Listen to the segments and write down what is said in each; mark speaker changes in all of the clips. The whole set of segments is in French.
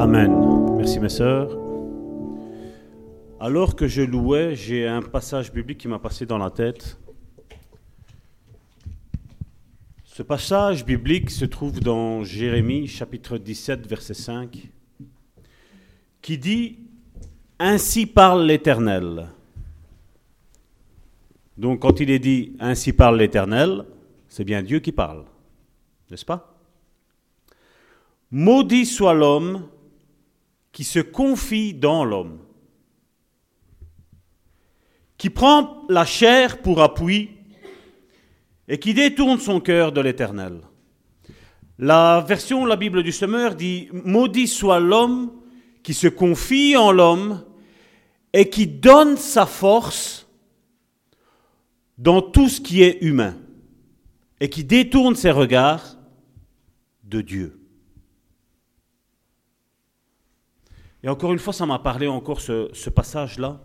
Speaker 1: Amen. Merci mes sœurs. Alors que je louais, j'ai un passage biblique qui m'a passé dans la tête. Ce passage biblique se trouve dans Jérémie chapitre 17 verset 5 qui dit Ainsi parle l'Éternel. Donc quand il est dit Ainsi parle l'Éternel, c'est bien Dieu qui parle, n'est-ce pas Maudit soit l'homme qui se confie dans l'homme, qui prend la chair pour appui et qui détourne son cœur de l'Éternel. La version, la Bible du Semeur dit, Maudit soit l'homme qui se confie en l'homme et qui donne sa force dans tout ce qui est humain et qui détourne ses regards de Dieu. Et encore une fois, ça m'a parlé encore ce, passage-là.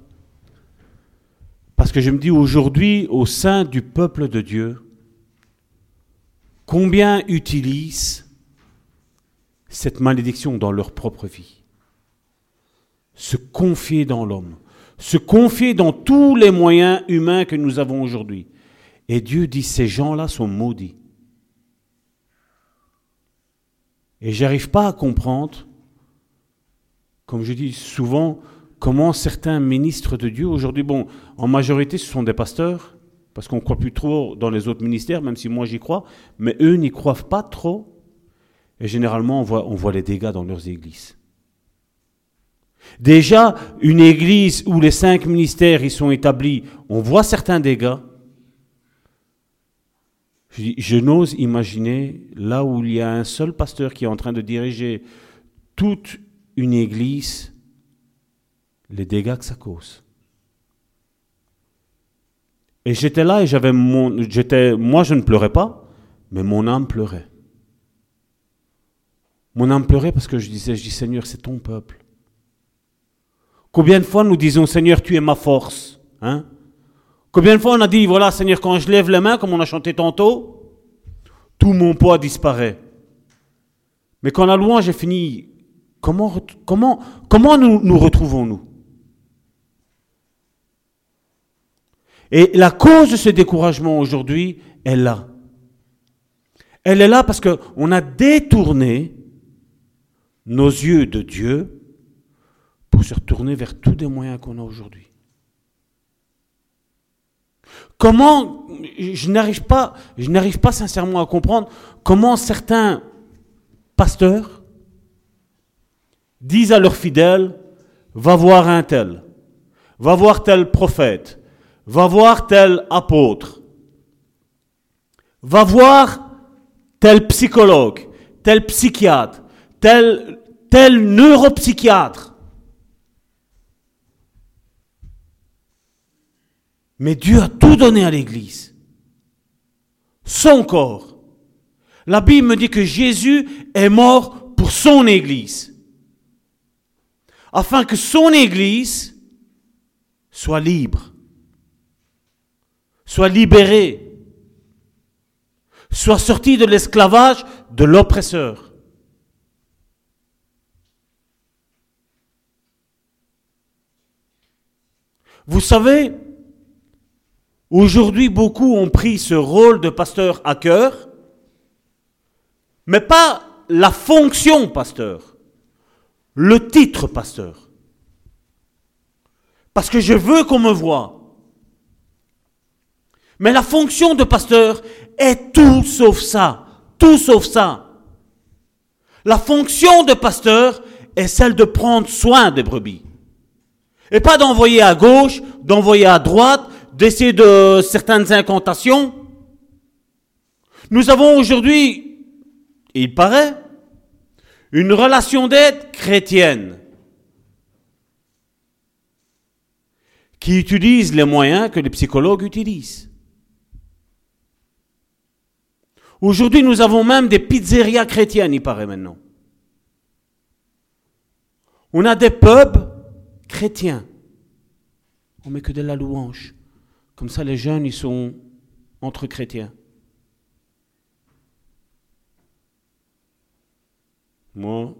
Speaker 1: Parce que je me dis aujourd'hui, au sein du peuple de Dieu, combien utilisent cette malédiction dans leur propre vie? Se confier dans l'homme, se confier dans tous les moyens humains que nous avons aujourd'hui. Et Dieu dit, ces gens-là sont maudits. Et j'arrive pas à comprendre comme je dis souvent, comment certains ministres de Dieu aujourd'hui, bon, en majorité ce sont des pasteurs, parce qu'on ne croit plus trop dans les autres ministères, même si moi j'y crois, mais eux n'y croient pas trop. Et généralement, on voit, les dégâts dans leurs églises. Déjà, une église où les cinq ministères y sont établis, on voit certains dégâts. Je n'ose imaginer là où il y a un seul pasteur qui est en train de diriger toute une église, les dégâts que ça cause. Et j'étais là et j'avais mon, j'étais, moi je ne pleurais pas, mais mon âme pleurait. Mon âme pleurait parce que je disais, je dis Seigneur, c'est ton peuple. Combien de fois nous disons Seigneur, tu es ma force, hein? Combien de fois on a dit, voilà Seigneur, quand je lève les mains, comme on a chanté tantôt, tout mon poids disparaît. Mais quand la louange est finie, Comment, nous, nous retrouvons-nous? Et la cause de ce découragement aujourd'hui est là. Elle est là parce qu'on a détourné nos yeux de Dieu pour se retourner vers tous les moyens qu'on a aujourd'hui. Comment, je n'arrive pas, je n'arrive pas sincèrement à comprendre comment certains pasteurs, disent à leurs fidèles, va voir un tel, va voir tel prophète, va voir tel apôtre, va voir tel psychologue, tel psychiatre, tel, tel neuropsychiatre. Mais Dieu a tout donné à l'Église. Son corps. La Bible me dit que Jésus est mort pour son Église afin que son Église soit libre, soit libérée, soit sortie de l'esclavage de l'oppresseur. Vous savez, aujourd'hui beaucoup ont pris ce rôle de pasteur à cœur, mais pas la fonction pasteur le titre pasteur. Parce que je veux qu'on me voie. Mais la fonction de pasteur est tout sauf ça. Tout sauf ça. La fonction de pasteur est celle de prendre soin des brebis. Et pas d'envoyer à gauche, d'envoyer à droite, d'essayer de certaines incantations. Nous avons aujourd'hui, il paraît, une relation d'aide chrétienne qui utilise les moyens que les psychologues utilisent. Aujourd'hui, nous avons même des pizzerias chrétiennes, il paraît maintenant. On a des pubs chrétiens. On met que de la louange. Comme ça, les jeunes, ils sont entre chrétiens. Moi,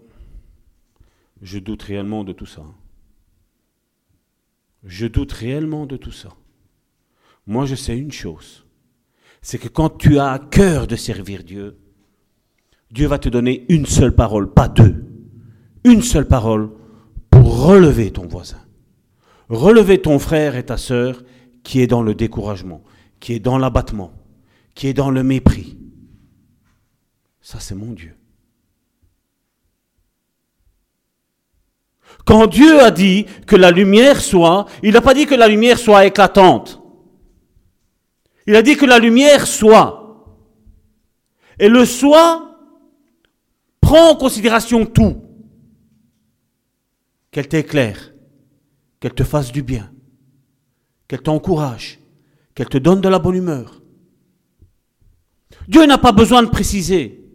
Speaker 1: Je doute réellement de tout ça. Je doute réellement de tout ça. Moi, je sais une chose. C'est que quand tu as à cœur de servir Dieu, Dieu va te donner une seule parole, pas deux. Une seule parole pour relever ton voisin. Relever ton frère et ta sœur qui est dans le découragement, qui est dans l'abattement, qui est dans le mépris. Ça, c'est mon Dieu. Quand Dieu a dit que la lumière soit, il n'a pas dit que la lumière soit éclatante. Il a dit que la lumière soit. Et le soit prend en considération tout. Qu'elle t'éclaire, qu'elle te fasse du bien, qu'elle t'encourage, qu'elle te donne de la bonne humeur. Dieu n'a pas besoin de préciser.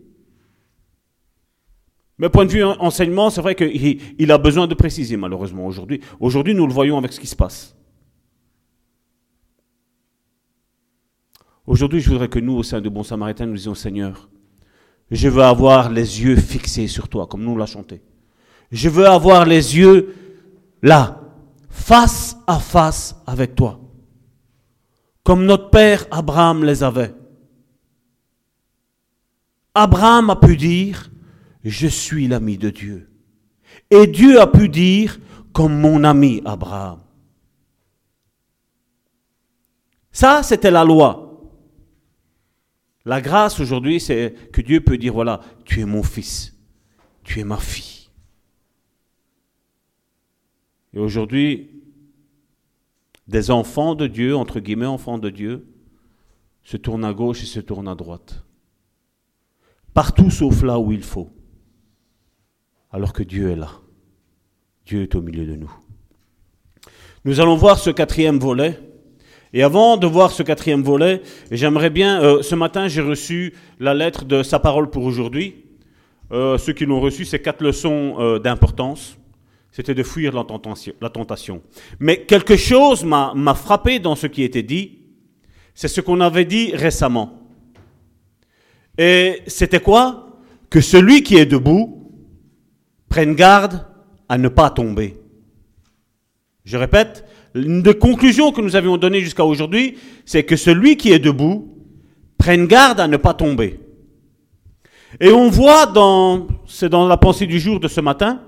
Speaker 1: Mais point de vue enseignement, c'est vrai qu'il a besoin de préciser, malheureusement, aujourd'hui. Aujourd'hui, nous le voyons avec ce qui se passe. Aujourd'hui, je voudrais que nous, au sein de Bon Samaritain, nous disions, Seigneur, je veux avoir les yeux fixés sur toi, comme nous l'a chanté. Je veux avoir les yeux là, face à face avec toi, comme notre père Abraham les avait. Abraham a pu dire, je suis l'ami de Dieu. Et Dieu a pu dire, comme mon ami Abraham. Ça, c'était la loi. La grâce aujourd'hui, c'est que Dieu peut dire, voilà, tu es mon fils, tu es ma fille. Et aujourd'hui, des enfants de Dieu, entre guillemets enfants de Dieu, se tournent à gauche et se tournent à droite. Partout sauf là où il faut alors que Dieu est là. Dieu est au milieu de nous. Nous allons voir ce quatrième volet. Et avant de voir ce quatrième volet, j'aimerais bien, euh, ce matin j'ai reçu la lettre de sa parole pour aujourd'hui. Euh, ceux qui l'ont reçu, c'est quatre leçons euh, d'importance. C'était de fuir la tentation, la tentation. Mais quelque chose m'a frappé dans ce qui était dit. C'est ce qu'on avait dit récemment. Et c'était quoi? Que celui qui est debout prennent garde à ne pas tomber. Je répète, une des conclusions que nous avions données jusqu'à aujourd'hui, c'est que celui qui est debout prenne garde à ne pas tomber. Et on voit dans, c'est dans la pensée du jour de ce matin,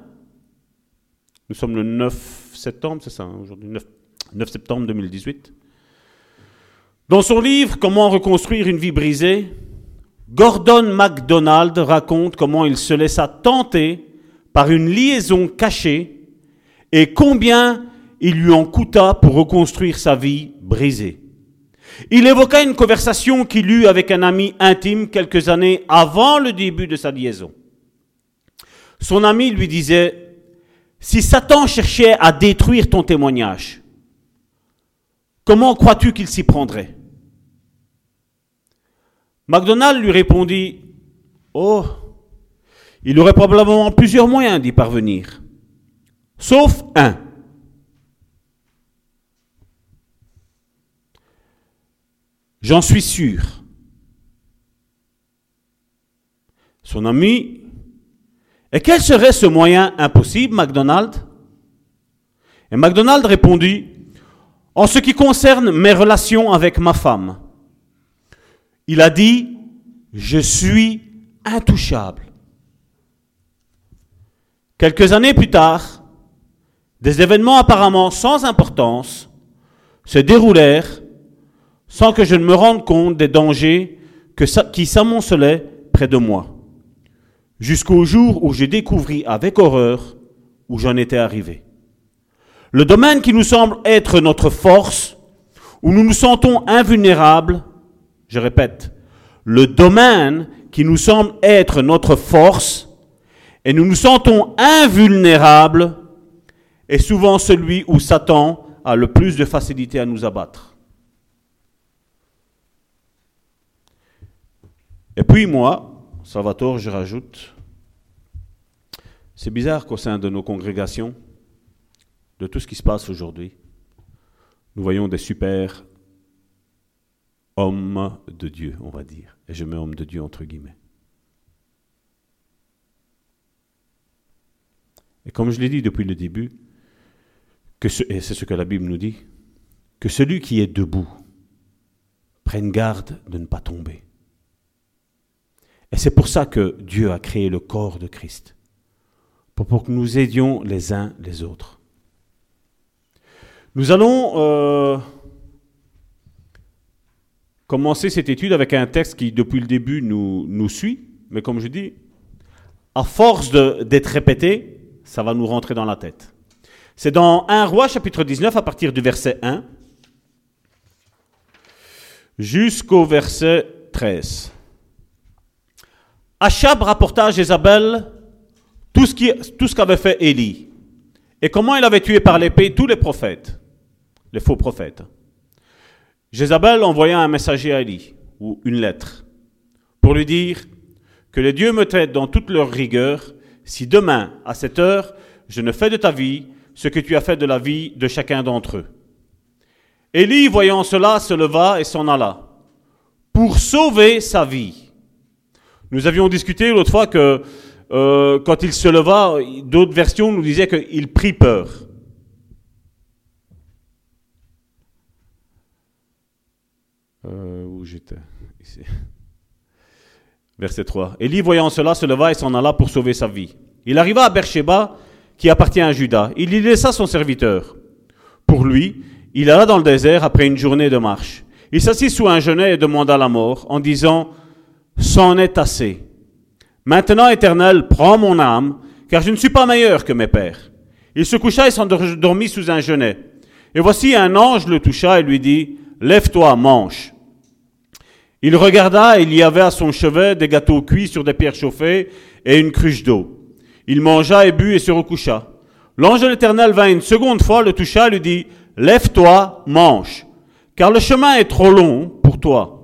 Speaker 1: nous sommes le 9 septembre, c'est ça, hein, aujourd'hui, 9, 9 septembre 2018. Dans son livre Comment reconstruire une vie brisée, Gordon MacDonald raconte comment il se laissa tenter par une liaison cachée et combien il lui en coûta pour reconstruire sa vie brisée. Il évoqua une conversation qu'il eut avec un ami intime quelques années avant le début de sa liaison. Son ami lui disait, si Satan cherchait à détruire ton témoignage, comment crois-tu qu'il s'y prendrait? MacDonald lui répondit, Oh, il aurait probablement plusieurs moyens d'y parvenir, sauf un. J'en suis sûr. Son ami, et quel serait ce moyen impossible, MacDonald? Et MacDonald répondit, en ce qui concerne mes relations avec ma femme, il a dit, je suis intouchable. Quelques années plus tard, des événements apparemment sans importance se déroulèrent sans que je ne me rende compte des dangers qui s'amoncelaient près de moi, jusqu'au jour où j'ai découvert avec horreur où j'en étais arrivé. Le domaine qui nous semble être notre force, où nous nous sentons invulnérables, je répète, le domaine qui nous semble être notre force, et nous nous sentons invulnérables, est souvent celui où Satan a le plus de facilité à nous abattre. Et puis moi, Salvatore, je rajoute, c'est bizarre qu'au sein de nos congrégations, de tout ce qui se passe aujourd'hui, nous voyons des super hommes de Dieu, on va dire. Et je mets homme de Dieu entre guillemets. Et comme je l'ai dit depuis le début, et c'est ce que la Bible nous dit, que celui qui est debout prenne garde de ne pas tomber. Et c'est pour ça que Dieu a créé le corps de Christ, pour, que nous aidions les uns les autres. Nous allons euh, commencer cette étude avec un texte qui, depuis le début, nous suit, mais comme je dis, à force d'être répété, ça va nous rentrer dans la tête. C'est dans 1 Roi chapitre 19 à partir du verset 1 jusqu'au verset 13. Achab rapporta à Jézabel tout ce, qu'avait fait Élie et comment il avait tué par l'épée tous les prophètes, les faux prophètes. Jézabel envoya un messager à Élie, ou une lettre, pour lui dire que les dieux me traitent dans toute leur rigueur si demain, à cette heure, je ne fais de ta vie ce que tu as fait de la vie de chacun d'entre eux. Élie, voyant cela, se leva et s'en alla, pour sauver sa vie. Nous avions discuté l'autre fois que euh, quand il se leva, d'autres versions nous disaient qu'il prit peur. Euh, où j'étais? Ici. Verset 3. Élie, voyant cela, se leva et s'en alla pour sauver sa vie. Il arriva à Beersheba, qui appartient à Judas. Il y laissa son serviteur. Pour lui, il alla dans le désert après une journée de marche. Il s'assit sous un genêt et demanda la mort, en disant, C'en est assez. Maintenant, Éternel, prends mon âme, car je ne suis pas meilleur que mes pères. Il se coucha et s'endormit sous un genêt. Et voici un ange le toucha et lui dit, Lève-toi, mange. Il regarda et il y avait à son chevet des gâteaux cuits sur des pierres chauffées et une cruche d'eau. Il mangea et but et se recoucha. L'ange de l'Éternel vint une seconde fois, le toucha et lui dit, Lève-toi, mange, car le chemin est trop long pour toi.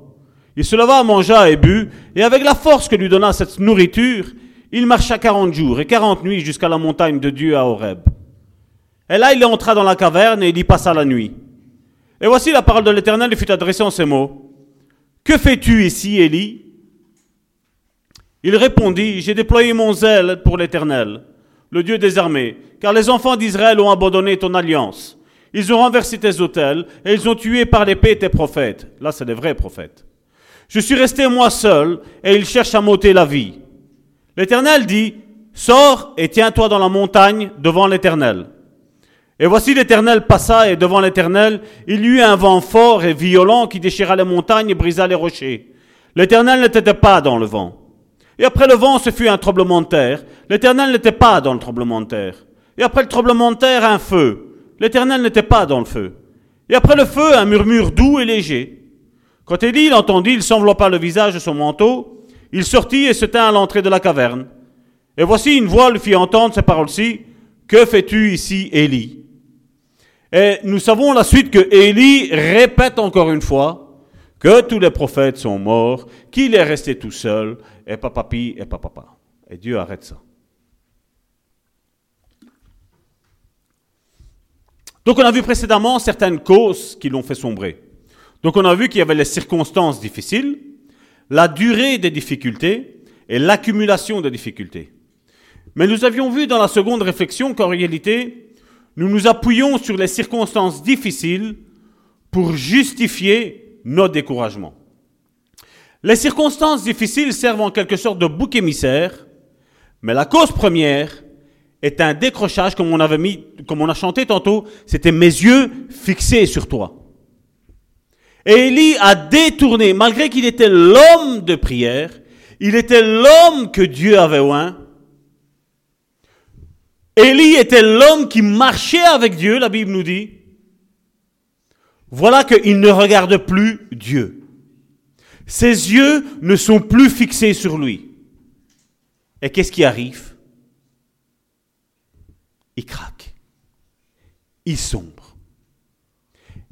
Speaker 1: Il se leva, mangea et but, et avec la force que lui donna cette nourriture, il marcha quarante jours et quarante nuits jusqu'à la montagne de Dieu à Horeb. Et là, il entra dans la caverne et il y passa la nuit. Et voici la parole de l'Éternel lui fut adressée en ces mots. Que fais-tu ici, Élie? Il répondit, J'ai déployé mon zèle pour l'Éternel, le Dieu des armées, car les enfants d'Israël ont abandonné ton alliance. Ils ont renversé tes autels et ils ont tué par l'épée tes prophètes. Là, c'est des vrais prophètes. Je suis resté moi seul et ils cherchent à m'ôter la vie. L'Éternel dit, Sors et tiens-toi dans la montagne devant l'Éternel. Et voici l'Éternel passa, et devant l'Éternel, il y eut un vent fort et violent qui déchira les montagnes et brisa les rochers. L'Éternel n'était pas dans le vent. Et après le vent, ce fut un tremblement de terre. L'Éternel n'était pas dans le tremblement de terre. Et après le tremblement de terre, un feu. L'Éternel n'était pas dans le feu. Et après le feu, un murmure doux et léger. Quand Élie l'entendit, il s'enveloppa le visage de son manteau. Il sortit et se tint à l'entrée de la caverne. Et voici une voix lui fit entendre ces paroles-ci. Que fais-tu ici, Élie? Et nous savons la suite que Élie répète encore une fois que tous les prophètes sont morts, qu'il est resté tout seul, et papapi et papa. Et Dieu arrête ça. Donc on a vu précédemment certaines causes qui l'ont fait sombrer. Donc on a vu qu'il y avait les circonstances difficiles, la durée des difficultés et l'accumulation des difficultés. Mais nous avions vu dans la seconde réflexion qu'en réalité, nous nous appuyons sur les circonstances difficiles pour justifier nos découragements. Les circonstances difficiles servent en quelque sorte de bouc émissaire, mais la cause première est un décrochage, comme on avait mis, comme on a chanté tantôt, c'était mes yeux fixés sur toi. Et Élie a détourné, malgré qu'il était l'homme de prière, il était l'homme que Dieu avait oint, Élie était l'homme qui marchait avec Dieu, la Bible nous dit. Voilà qu'il ne regarde plus Dieu. Ses yeux ne sont plus fixés sur lui. Et qu'est-ce qui arrive? Il craque. Il sombre.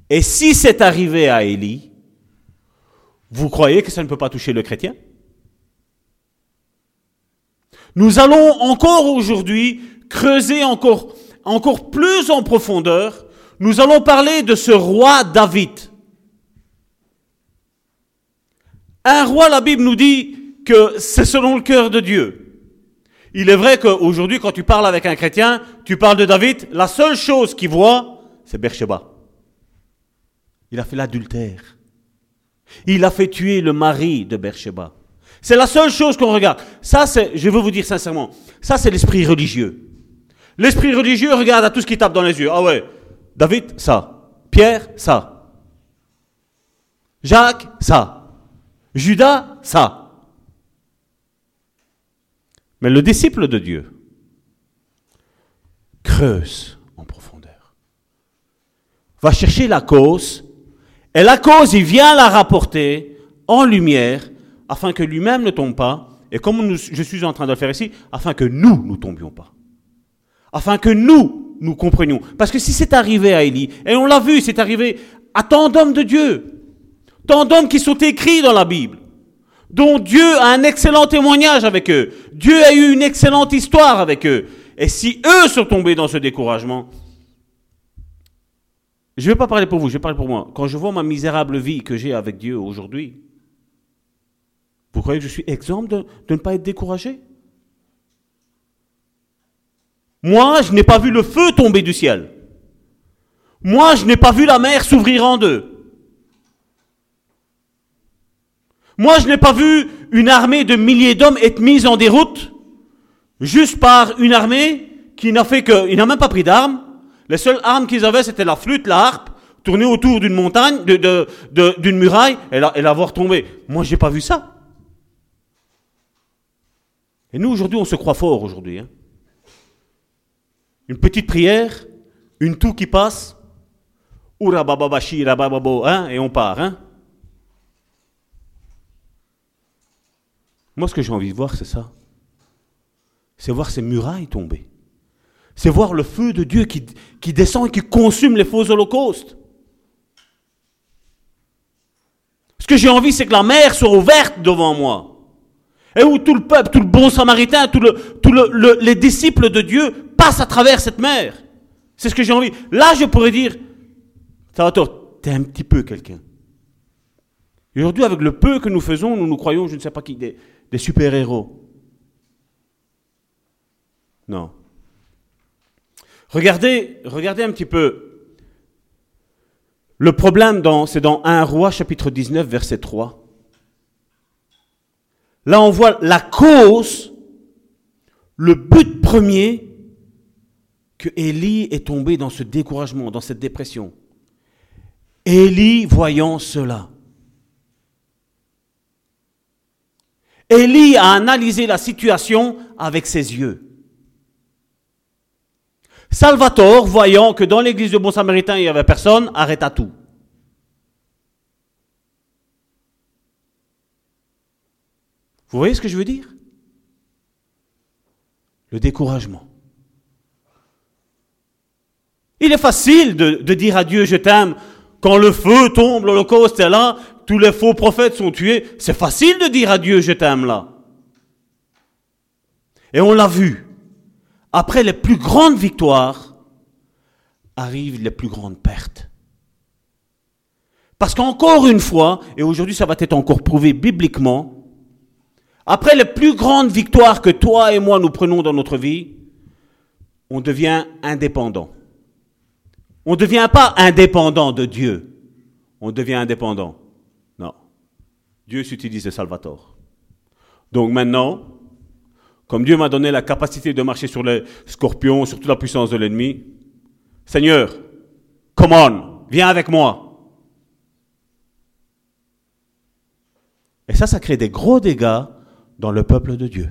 Speaker 1: Et si c'est arrivé à Élie, vous croyez que ça ne peut pas toucher le chrétien? Nous allons encore aujourd'hui creuser encore, encore plus en profondeur, nous allons parler de ce roi David. Un roi, la Bible nous dit que c'est selon le cœur de Dieu. Il est vrai qu'aujourd'hui, quand tu parles avec un chrétien, tu parles de David, la seule chose qu'il voit, c'est Beersheba. Il a fait l'adultère. Il a fait tuer le mari de Beersheba. C'est la seule chose qu'on regarde. Ça, c'est, je veux vous dire sincèrement, ça, c'est l'esprit religieux. L'esprit religieux regarde à tout ce qui tape dans les yeux. Ah ouais, David, ça. Pierre, ça. Jacques, ça. Judas, ça. Mais le disciple de Dieu creuse en profondeur. Va chercher la cause, et la cause, il vient la rapporter en lumière, afin que lui-même ne tombe pas, et comme je suis en train de le faire ici, afin que nous ne tombions pas. Afin que nous, nous comprenions. Parce que si c'est arrivé à Élie, et on l'a vu, c'est arrivé à tant d'hommes de Dieu, tant d'hommes qui sont écrits dans la Bible, dont Dieu a un excellent témoignage avec eux. Dieu a eu une excellente histoire avec eux. Et si eux sont tombés dans ce découragement, je ne vais pas parler pour vous, je vais parler pour moi. Quand je vois ma misérable vie que j'ai avec Dieu aujourd'hui, vous croyez que je suis exempt de, de ne pas être découragé? Moi, je n'ai pas vu le feu tomber du ciel. Moi, je n'ai pas vu la mer s'ouvrir en deux. Moi, je n'ai pas vu une armée de milliers d'hommes être mise en déroute juste par une armée qui n'a fait que, il n'a même pas pris d'armes. Les seules armes qu'ils avaient, c'était la flûte, la harpe, tourner autour d'une montagne, d'une de, de, muraille, et la, et la voir tomber. Moi, j'ai pas vu ça. Et nous, aujourd'hui, on se croit fort aujourd'hui. Hein. Une petite prière, une toux qui passe, hein, et on part. Hein. Moi, ce que j'ai envie de voir, c'est ça. C'est voir ces murailles tomber. C'est voir le feu de Dieu qui, qui descend et qui consume les faux holocaustes. Ce que j'ai envie, c'est que la mer soit ouverte devant moi. Et où tout le peuple, tout le bon samaritain, tous le, tout le, les disciples de Dieu passent à travers cette mer. C'est ce que j'ai envie. Là, je pourrais dire, ça va toi, t'es un petit peu quelqu'un. Aujourd'hui, avec le peu que nous faisons, nous nous croyons, je ne sais pas qui, des, super-héros. Non. Regardez, regardez un petit peu. Le problème, c'est dans 1 Roi chapitre 19, verset 3. Là, on voit la cause, le but premier que Élie est tombé dans ce découragement, dans cette dépression. Élie, voyant cela, Élie a analysé la situation avec ses yeux. Salvatore, voyant que dans l'église de Bon Samaritain, il n'y avait personne, arrêta tout. Vous voyez ce que je veux dire? Le découragement. Il est facile de, dire à Dieu je t'aime quand le feu tombe, l'Holocauste est là, tous les faux prophètes sont tués. C'est facile de dire à Dieu, je t'aime là. Et on l'a vu. Après les plus grandes victoires, arrivent les plus grandes pertes. Parce qu'encore une fois, et aujourd'hui ça va être encore prouvé bibliquement, après les plus grandes victoires que toi et moi nous prenons dans notre vie, on devient indépendant. On ne devient pas indépendant de Dieu. On devient indépendant. Non. Dieu s'utilise de Salvatore. Donc maintenant, comme Dieu m'a donné la capacité de marcher sur les scorpions, sur toute la puissance de l'ennemi, Seigneur, come on, viens avec moi. Et ça, ça crée des gros dégâts dans le peuple de Dieu.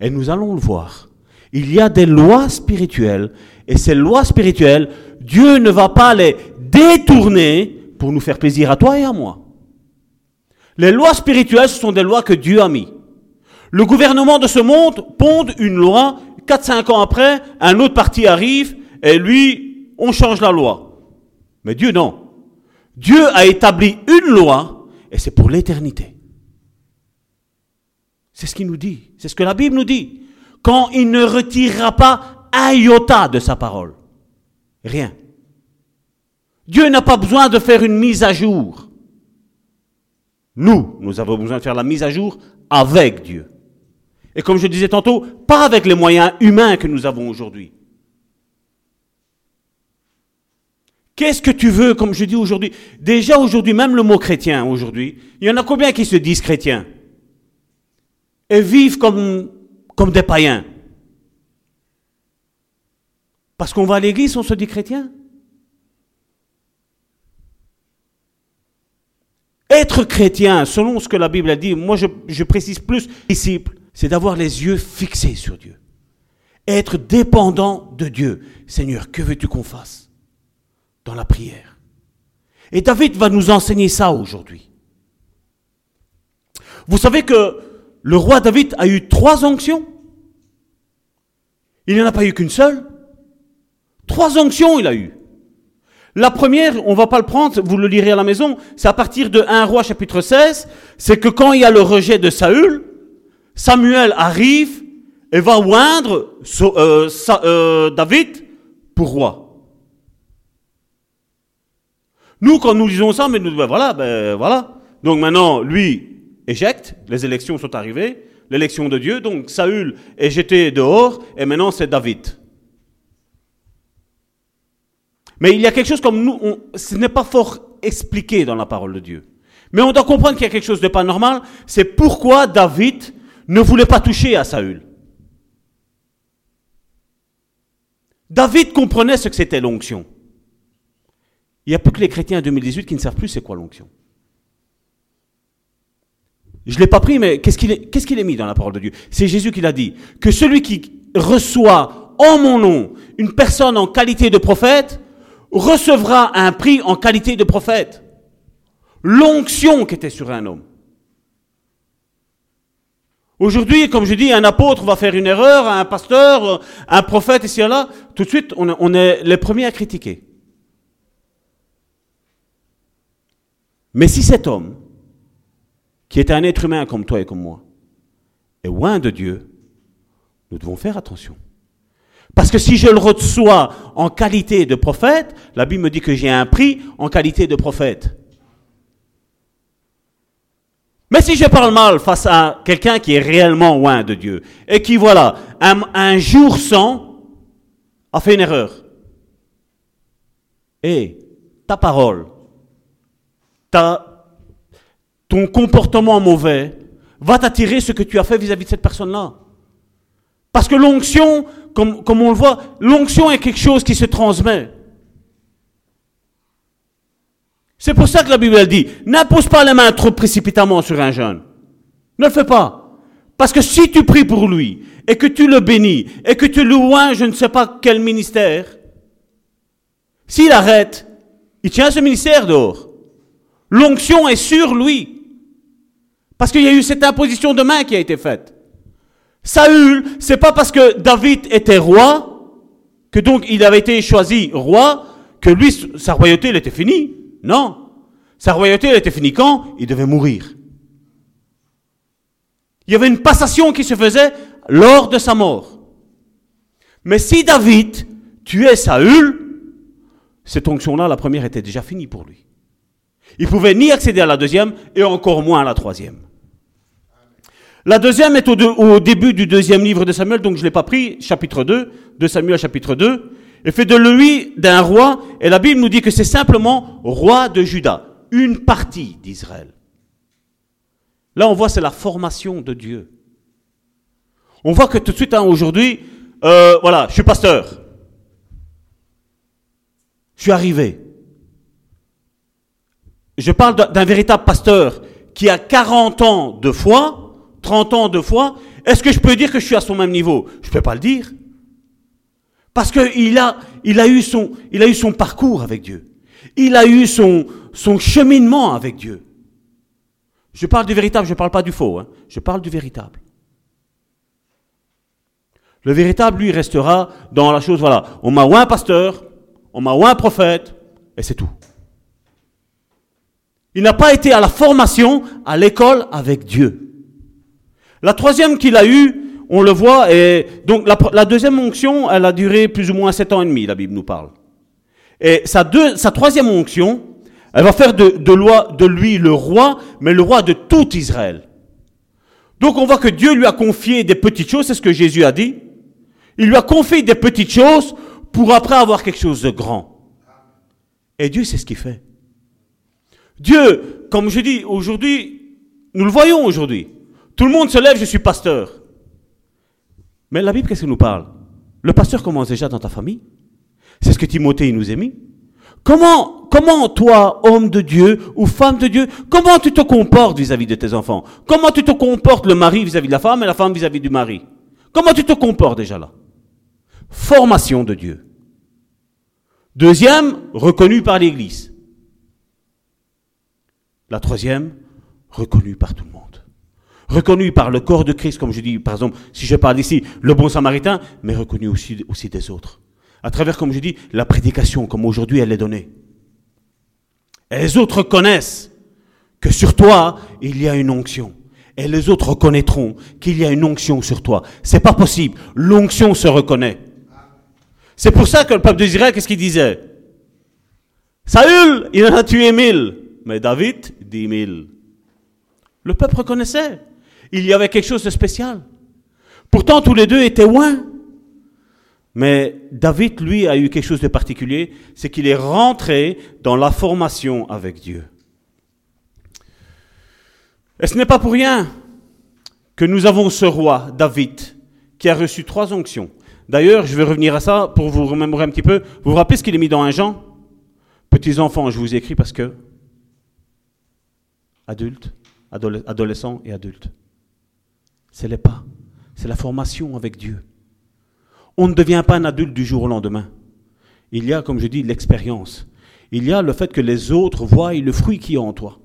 Speaker 1: Et nous allons le voir. Il y a des lois spirituelles, et ces lois spirituelles, Dieu ne va pas les détourner pour nous faire plaisir à toi et à moi. Les lois spirituelles, ce sont des lois que Dieu a mis. Le gouvernement de ce monde ponde une loi, 4-5 ans après, un autre parti arrive, et lui, on change la loi. Mais Dieu, non. Dieu a établi une loi, et c'est pour l'éternité. C'est ce qu'il nous dit. C'est ce que la Bible nous dit. Quand il ne retirera pas un iota de sa parole. Rien. Dieu n'a pas besoin de faire une mise à jour. Nous, nous avons besoin de faire la mise à jour avec Dieu. Et comme je disais tantôt, pas avec les moyens humains que nous avons aujourd'hui. Qu'est-ce que tu veux, comme je dis aujourd'hui? Déjà aujourd'hui, même le mot chrétien aujourd'hui, il y en a combien qui se disent chrétiens? Et vivent comme, des païens Parce qu'on va à l'église, on se dit chrétien Être chrétien, selon ce que la Bible a dit, moi je, je précise plus, disciple, c'est d'avoir les yeux fixés sur Dieu. Être dépendant de Dieu. Seigneur, que veux-tu qu'on fasse dans la prière? Et David va nous enseigner ça aujourd'hui. Vous savez que le roi David a eu trois onctions. Il n'en a pas eu qu'une seule. Trois onctions il a eu. La première, on va pas le prendre, vous le lirez à la maison, c'est à partir de 1 roi chapitre 16, c'est que quand il y a le rejet de Saül, Samuel arrive et va oindre euh, euh, David pour roi. Nous, quand nous lisons ça, mais nous, ben voilà, ben voilà. Donc maintenant, lui éjecte, les élections sont arrivées, l'élection de Dieu, donc Saül est jeté dehors, et maintenant c'est David. Mais il y a quelque chose comme nous, ce n'est pas fort expliqué dans la parole de Dieu. Mais on doit comprendre qu'il y a quelque chose de pas normal, c'est pourquoi David ne voulait pas toucher à Saül. David comprenait ce que c'était l'onction. Il n'y a plus que les chrétiens en 2018 qui ne savent plus c'est quoi l'onction. Je ne l'ai pas pris, mais qu'est-ce qu'il est, mis dans la parole de Dieu? C'est Jésus qui l'a dit. Que celui qui reçoit en mon nom une personne en qualité de prophète recevra un prix en qualité de prophète. L'onction qui était sur un homme. Aujourd'hui, comme je dis, un apôtre va faire une erreur, un pasteur, un prophète, ici et là, tout de suite, on est les premiers à critiquer. Mais si cet homme, qui est un être humain comme toi et comme moi, est loin de Dieu, nous devons faire attention. Parce que si je le reçois en qualité de prophète, la Bible me dit que j'ai un prix en qualité de prophète. Mais si je parle mal face à quelqu'un qui est réellement loin de Dieu, et qui, voilà, un, jour sans, a fait une erreur, et ta parole ton comportement mauvais va t'attirer ce que tu as fait vis-à-vis de cette personne-là. Parce que l'onction, comme, comme on le voit, l'onction est quelque chose qui se transmet. C'est pour ça que la Bible dit, n'impose pas les mains trop précipitamment sur un jeune. Ne le fais pas. Parce que si tu pries pour lui, et que tu le bénis, et que tu loues je ne sais pas quel ministère, s'il arrête, il tient ce ministère dehors. L'onction est sur lui. Parce qu'il y a eu cette imposition de main qui a été faite. Saül, c'est pas parce que David était roi, que donc il avait été choisi roi, que lui, sa royauté, elle était finie. Non. Sa royauté, elle était finie quand Il devait mourir. Il y avait une passation qui se faisait lors de sa mort. Mais si David tuait Saül, cette onction-là, la première était déjà finie pour lui. Il pouvait ni accéder à la deuxième et encore moins à la troisième. La deuxième est au, début du deuxième livre de Samuel, donc je ne l'ai pas pris, chapitre 2, de Samuel chapitre 2, et fait de lui d'un roi, et la Bible nous dit que c'est simplement roi de Juda, une partie d'Israël. Là, on voit, c'est la formation de Dieu. On voit que tout de suite, hein, aujourd'hui, euh, voilà, je suis pasteur. Je suis arrivé. Je parle d'un véritable pasteur qui a 40 ans de foi, 30 ans de foi. Est-ce que je peux dire que je suis à son même niveau? Je ne peux pas le dire. Parce qu'il a, il a, eu son, parcours avec Dieu. Il a eu son, son cheminement avec Dieu. Je parle du véritable, je ne parle pas du faux. Hein. Je parle du véritable. Le véritable, lui, restera dans la chose, voilà, on m'a ou un pasteur, on m'a ou un prophète, et c'est tout. Il n'a pas été à la formation, à l'école avec Dieu. La troisième qu'il a eue, on le voit, et donc la, deuxième onction, elle a duré plus ou moins sept ans et demi, la Bible nous parle. Et sa, deux, sa troisième onction, elle va faire de, de, lui le roi, mais le roi de tout Israël. Donc on voit que Dieu lui a confié des petites choses, c'est ce que Jésus a dit. Il lui a confié des petites choses pour après avoir quelque chose de grand. Et Dieu, c'est ce qu'il fait. Dieu, comme je dis aujourd'hui, nous le voyons aujourd'hui. Tout le monde se lève, je suis pasteur. Mais la Bible, qu'est-ce qu'elle nous parle? Le pasteur commence déjà dans ta famille. C'est ce que Timothée nous a mis. Comment, comment toi, homme de Dieu ou femme de Dieu, comment tu te comportes vis-à-vis de tes enfants? Comment tu te comportes le mari vis-à-vis de la femme et la femme vis-à-vis du mari? Comment tu te comportes déjà là? Formation de Dieu. Deuxième, reconnu par l'Église. La troisième, reconnu par tout le monde. Reconnu par le corps de Christ, comme je dis, par exemple, si je parle ici, le bon samaritain, mais reconnu aussi, des autres à travers, comme je dis, la prédication, comme aujourd'hui elle est donnée. Et les autres connaissent que sur toi, il y a une onction. Et les autres reconnaîtront qu'il y a une onction sur toi. C'est pas possible. L'onction se reconnaît. C'est pour ça que le peuple d'Israël, qu'est-ce qu'il disait? Saül, il en a tué mille. Mais David, dix mille. Le peuple reconnaissait. Il y avait quelque chose de spécial. Pourtant, tous les deux étaient loin. Mais David, lui, a eu quelque chose de particulier, c'est qu'il est rentré dans la formation avec Dieu. Et ce n'est pas pour rien que nous avons ce roi, David, qui a reçu trois onctions. D'ailleurs, je vais revenir à ça pour vous remémorer un petit peu. Vous vous rappelez ce qu'il est mis dans un Jean? Petits enfants, je vous écris parce que adultes, adolescents et adultes. Ce n'est pas. C'est la formation avec Dieu. On ne devient pas un adulte du jour au lendemain. Il y a, comme je dis, l'expérience. Il y a le fait que les autres voient le fruit qui est en toi.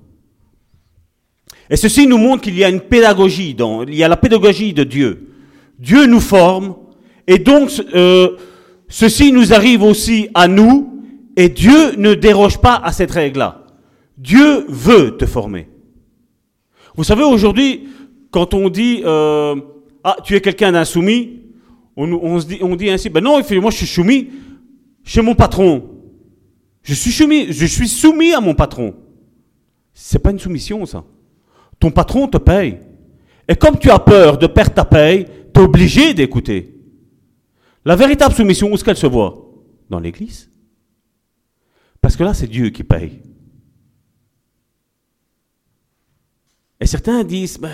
Speaker 1: Et ceci nous montre qu'il y a une pédagogie, il y a la pédagogie de Dieu. Dieu nous forme, et donc euh, ceci nous arrive aussi à nous, et Dieu ne déroge pas à cette règle-là. Dieu veut te former. Vous savez, aujourd'hui, quand on dit euh, Ah, tu es quelqu'un d'insoumis, on, se dit, on dit ainsi, ben non, moi je suis soumis chez mon patron. Je suis soumis, je suis soumis à mon patron. C'est pas une soumission, ça. Ton patron te paye. Et comme tu as peur de perdre ta paye, tu es obligé d'écouter. La véritable soumission, où est-ce qu'elle se voit? Dans l'église. Parce que là, c'est Dieu qui paye. Et certains disent, ben,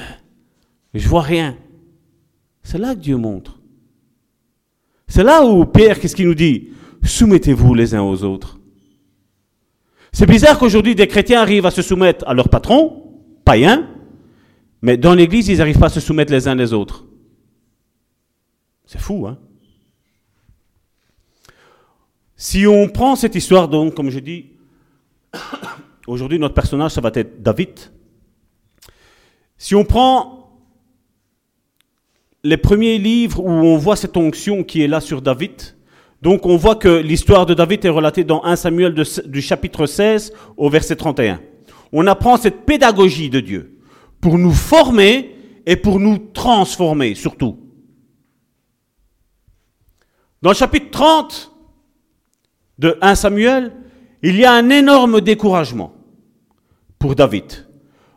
Speaker 1: je vois rien. C'est là que Dieu montre. C'est là où Pierre, qu'est-ce qu'il nous dit? Soumettez-vous les uns aux autres. C'est bizarre qu'aujourd'hui des chrétiens arrivent à se soumettre à leur patron, païen, mais dans l'église, ils n'arrivent pas à se soumettre les uns les autres. C'est fou, hein? Si on prend cette histoire, donc, comme je dis, aujourd'hui, notre personnage, ça va être David. Si on prend les premiers livres où on voit cette onction qui est là sur David, donc on voit que l'histoire de David est relatée dans 1 Samuel du chapitre 16 au verset 31. On apprend cette pédagogie de Dieu pour nous former et pour nous transformer surtout. Dans le chapitre 30 de 1 Samuel, il y a un énorme découragement pour David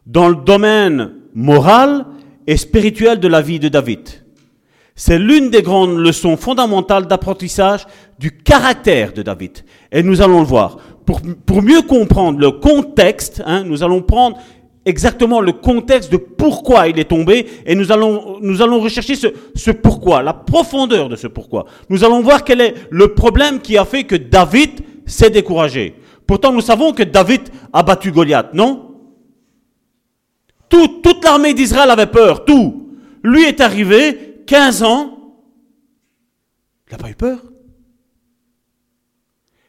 Speaker 1: dans le domaine moral et spirituel de la vie de David. C'est l'une des grandes leçons fondamentales d'apprentissage du caractère de David. Et nous allons le voir. Pour, pour mieux comprendre le contexte, hein, nous allons prendre exactement le contexte de pourquoi il est tombé et nous allons, nous allons rechercher ce, ce pourquoi, la profondeur de ce pourquoi. Nous allons voir quel est le problème qui a fait que David s'est découragé. Pourtant, nous savons que David a battu Goliath, non? Toute l'armée d'Israël avait peur, tout. Lui est arrivé, 15 ans, il n'a pas eu peur.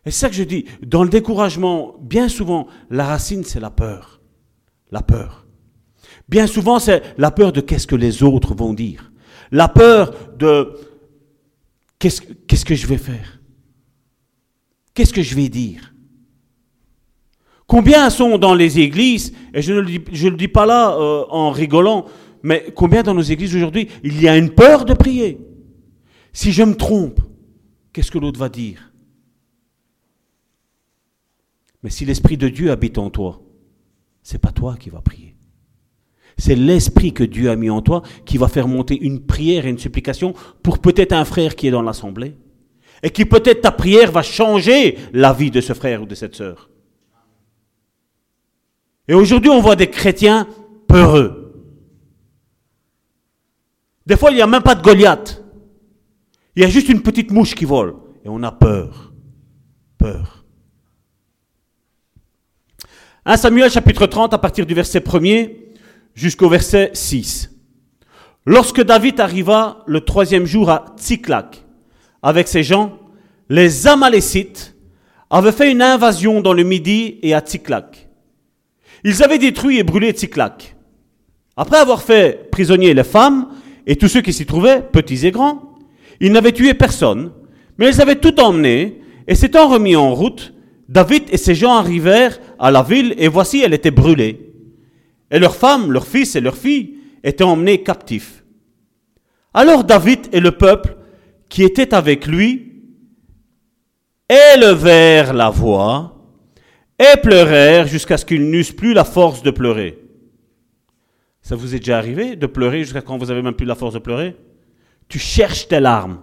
Speaker 1: Et c'est ça que je dis, dans le découragement, bien souvent, la racine, c'est la peur. La peur. Bien souvent, c'est la peur de qu'est-ce que les autres vont dire. La peur de qu'est-ce, qu'est-ce que je vais faire? Qu'est-ce que je vais dire? Combien sont dans les églises, et je ne le dis, pas là euh, en rigolant, mais combien dans nos églises aujourd'hui, il y a une peur de prier? Si je me trompe, qu'est-ce que l'autre va dire? Mais si l'Esprit de Dieu habite en toi, c'est pas toi qui vas prier. C'est l'esprit que Dieu a mis en toi qui va faire monter une prière et une supplication pour peut-être un frère qui est dans l'assemblée. Et qui peut-être ta prière va changer la vie de ce frère ou de cette sœur. Et aujourd'hui, on voit des chrétiens peureux. Des fois, il n'y a même pas de Goliath. Il y a juste une petite mouche qui vole. Et on a peur. Peur. 1 Samuel chapitre 30 à partir du verset 1er jusqu'au verset 6. Lorsque David arriva le troisième jour à Tziklak avec ses gens, les Amalécites avaient fait une invasion dans le Midi et à Tziklak. Ils avaient détruit et brûlé Tziklak. Après avoir fait prisonnier les femmes et tous ceux qui s'y trouvaient, petits et grands, ils n'avaient tué personne, mais ils avaient tout emmené, et s'étant remis en route, David et ses gens arrivèrent à la ville, et voici, elle était brûlée. Et leurs femmes, leurs fils et leurs filles étaient emmenés captifs. Alors David et le peuple qui était avec lui élevèrent la voix et pleurèrent jusqu'à ce qu'ils n'eussent plus la force de pleurer. Ça vous est déjà arrivé de pleurer jusqu'à quand vous avez même plus la force de pleurer? Tu cherches tes larmes.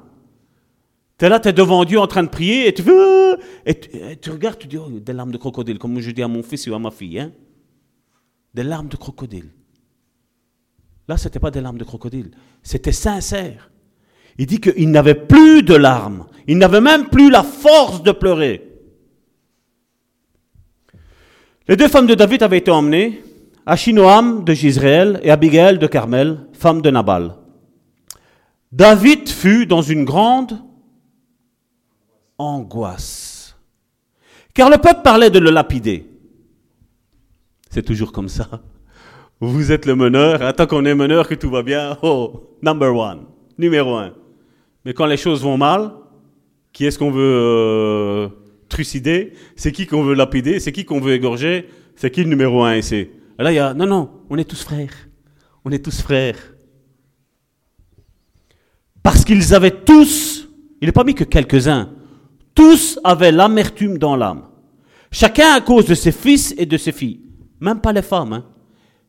Speaker 1: Tu es là, tu es devant Dieu en train de prier et tu veux, et tu, regardes, tu dis, oh, des larmes de crocodile, comme je dis à mon fils ou à ma fille. Hein? des larmes de crocodile. Là, ce n'était pas des larmes de crocodile, c'était sincère. Il dit qu'il n'avait plus de larmes, il n'avait même plus la force de pleurer. Les deux femmes de David avaient été emmenées, Achinoam de Gisraël et Abigail de Carmel, femme de Nabal. David fut dans une grande angoisse, car le peuple parlait de le lapider. C'est toujours comme ça. Vous êtes le meneur, hein, tant qu'on est meneur que tout va bien, oh, number one, numéro un. Mais quand les choses vont mal, qui est-ce qu'on veut euh, C'est qui qu'on veut lapider C'est qui qu'on veut égorger C'est qui le numéro un ici Là, il y a, non, non, on est tous frères. On est tous frères. Parce qu'ils avaient tous, il n'est pas mis que quelques-uns, tous avaient l'amertume dans l'âme. Chacun à cause de ses fils et de ses filles. Même pas les femmes. Hein.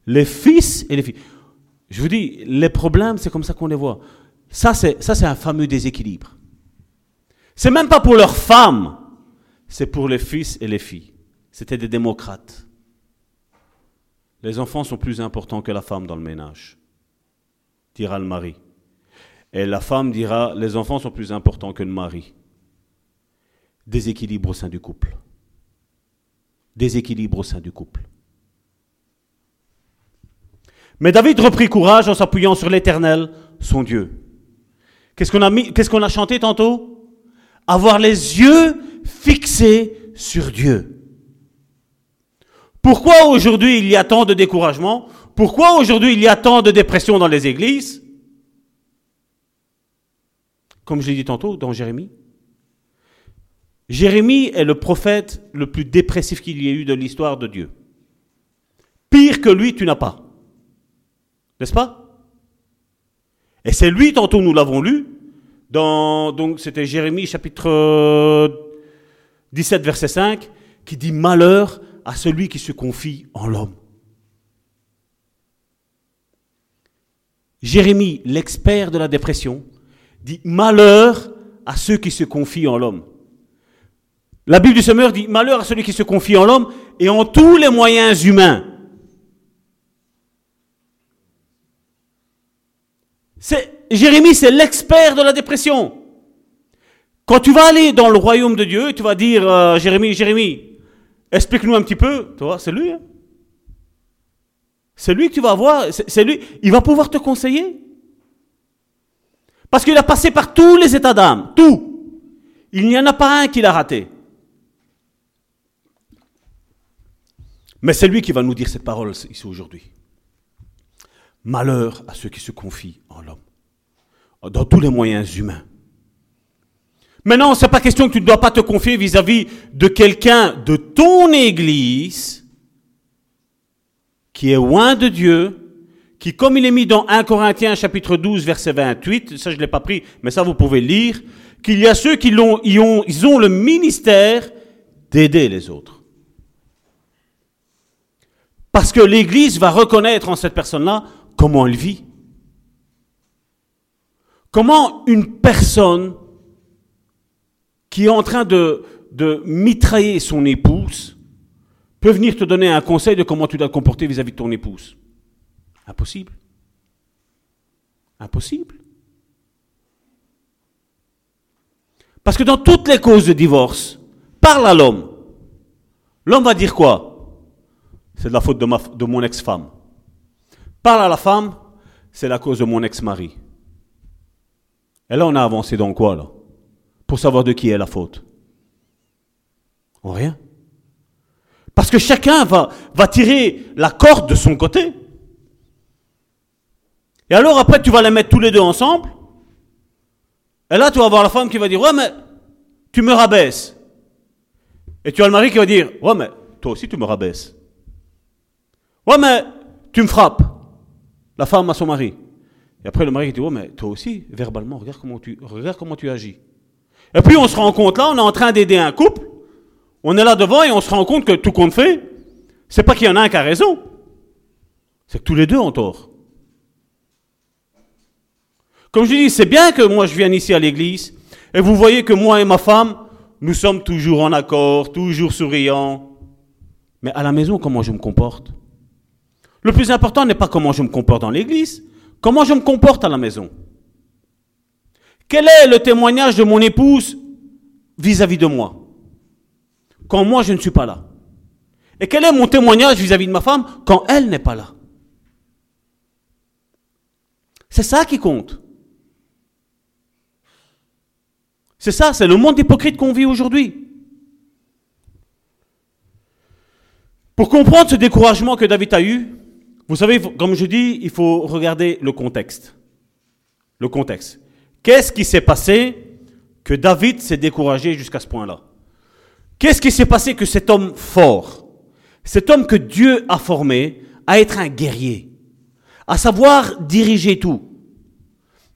Speaker 1: Les fils et les filles. Je vous dis, les problèmes, c'est comme ça qu'on les voit. Ça, c'est, ça, c'est un fameux déséquilibre. C'est même pas pour leurs femmes, c'est pour les fils et les filles. C'était des démocrates. Les enfants sont plus importants que la femme dans le ménage, dira le mari. Et la femme dira, les enfants sont plus importants que le mari. Déséquilibre au sein du couple. Déséquilibre au sein du couple. Mais David reprit courage en s'appuyant sur l'Éternel, son Dieu. Qu'est-ce qu'on a, mis, qu'est-ce qu'on a chanté tantôt? Avoir les yeux fixés sur Dieu. Pourquoi aujourd'hui il y a tant de découragement? Pourquoi aujourd'hui il y a tant de dépression dans les églises? Comme je l'ai dit tantôt dans Jérémie. Jérémie est le prophète le plus dépressif qu'il y ait eu de l'histoire de Dieu. Pire que lui, tu n'as pas. N'est-ce pas? Et c'est lui, tantôt nous l'avons lu, donc c'était Jérémie chapitre 17 verset 5, qui dit malheur à celui qui se confie en l'homme. Jérémie, l'expert de la dépression, dit malheur à ceux qui se confient en l'homme. La Bible du Semeur dit malheur à celui qui se confie en l'homme et en tous les moyens humains. Jérémie, c'est l'expert de la dépression. Quand tu vas aller dans le royaume de Dieu, tu vas dire, euh, Jérémie, Jérémie, explique-nous un petit peu. Tu vois, c'est lui. Hein. c'est lui que tu vas voir. C'est lui. Il va pouvoir te conseiller. Parce qu'il a passé par tous les états d'âme. Tout. Il n'y en a pas un qui l'a raté. Mais c'est lui qui va nous dire cette parole ici aujourd'hui. Malheur à ceux qui se confient en l'homme, dans tous les moyens humains. Maintenant, c'est pas question que tu ne dois pas te confier vis-à-vis de quelqu'un de ton église qui est loin de Dieu, qui, comme il est mis dans 1 Corinthiens chapitre 12 verset 28, ça je ne l'ai pas pris, mais ça vous pouvez lire, qu'il y a ceux qui ont, le ministère d'aider les autres. Parce que l'Église va reconnaître en cette personne-là comment elle vit. Comment une personne qui est en train de, de mitrailler son épouse peut venir te donner un conseil de comment tu dois te comporter vis-à-vis de ton épouse Impossible. Impossible. Parce que dans toutes les causes de divorce, parle à l'homme. L'homme va dire quoi? C'est de la faute de, ma, de mon ex-femme. Parle à la femme, c'est la cause de mon ex-mari. Et là, on a avancé dans quoi, là? Pour savoir de qui est la faute. En rien. Parce que chacun va, tirer la corde de son côté. Et alors, après, tu vas les mettre tous les deux ensemble. Et là, tu vas avoir la femme qui va dire, ouais, mais tu me rabaisses. Et tu as le mari qui va dire, ouais, mais toi aussi, tu me rabaisses. Ouais, mais tu me frappes. La femme à son mari. Et après, le mari dit, ouais, mais toi aussi, verbalement, regarde comment tu, regarde comment tu agis. Et puis, on se rend compte là, on est en train d'aider un couple. On est là devant et on se rend compte que tout compte fait, c'est pas qu'il y en a un qui a raison. C'est que tous les deux ont tort. Comme je dis, c'est bien que moi je vienne ici à l'église et vous voyez que moi et ma femme, nous sommes toujours en accord, toujours souriants. Mais à la maison, comment je me comporte? Le plus important n'est pas comment je me comporte dans l'église, comment je me comporte à la maison. Quel est le témoignage de mon épouse vis-à-vis de moi? Quand moi je ne suis pas là Et quel est mon témoignage vis-à-vis -vis de ma femme quand elle n'est pas là? C'est ça qui compte. C'est ça, c'est le monde hypocrite qu'on vit aujourd'hui. Pour comprendre ce découragement que David a eu, vous savez, comme je dis, il faut regarder le contexte. Le contexte. Qu'est-ce qui s'est passé que David s'est découragé jusqu'à ce point-là? Qu'est-ce qui s'est passé que cet homme fort, cet homme que Dieu a formé, à être un guerrier, à savoir diriger tout,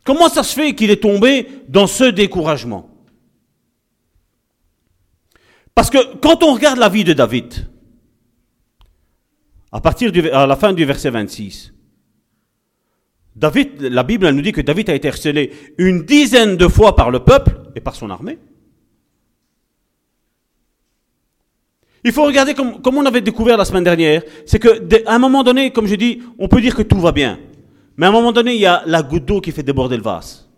Speaker 1: comment ça se fait qu'il est tombé dans ce découragement? Parce que quand on regarde la vie de David, à partir à la fin du verset 26, David, la Bible nous dit que David a été harcelé une dizaine de fois par le peuple et par son armée. Il faut regarder comme, comme on avait découvert la semaine dernière, c'est qu'à un moment donné, comme je dis, on peut dire que tout va bien. Mais à un moment donné, il y a la goutte d'eau qui fait déborder le vase.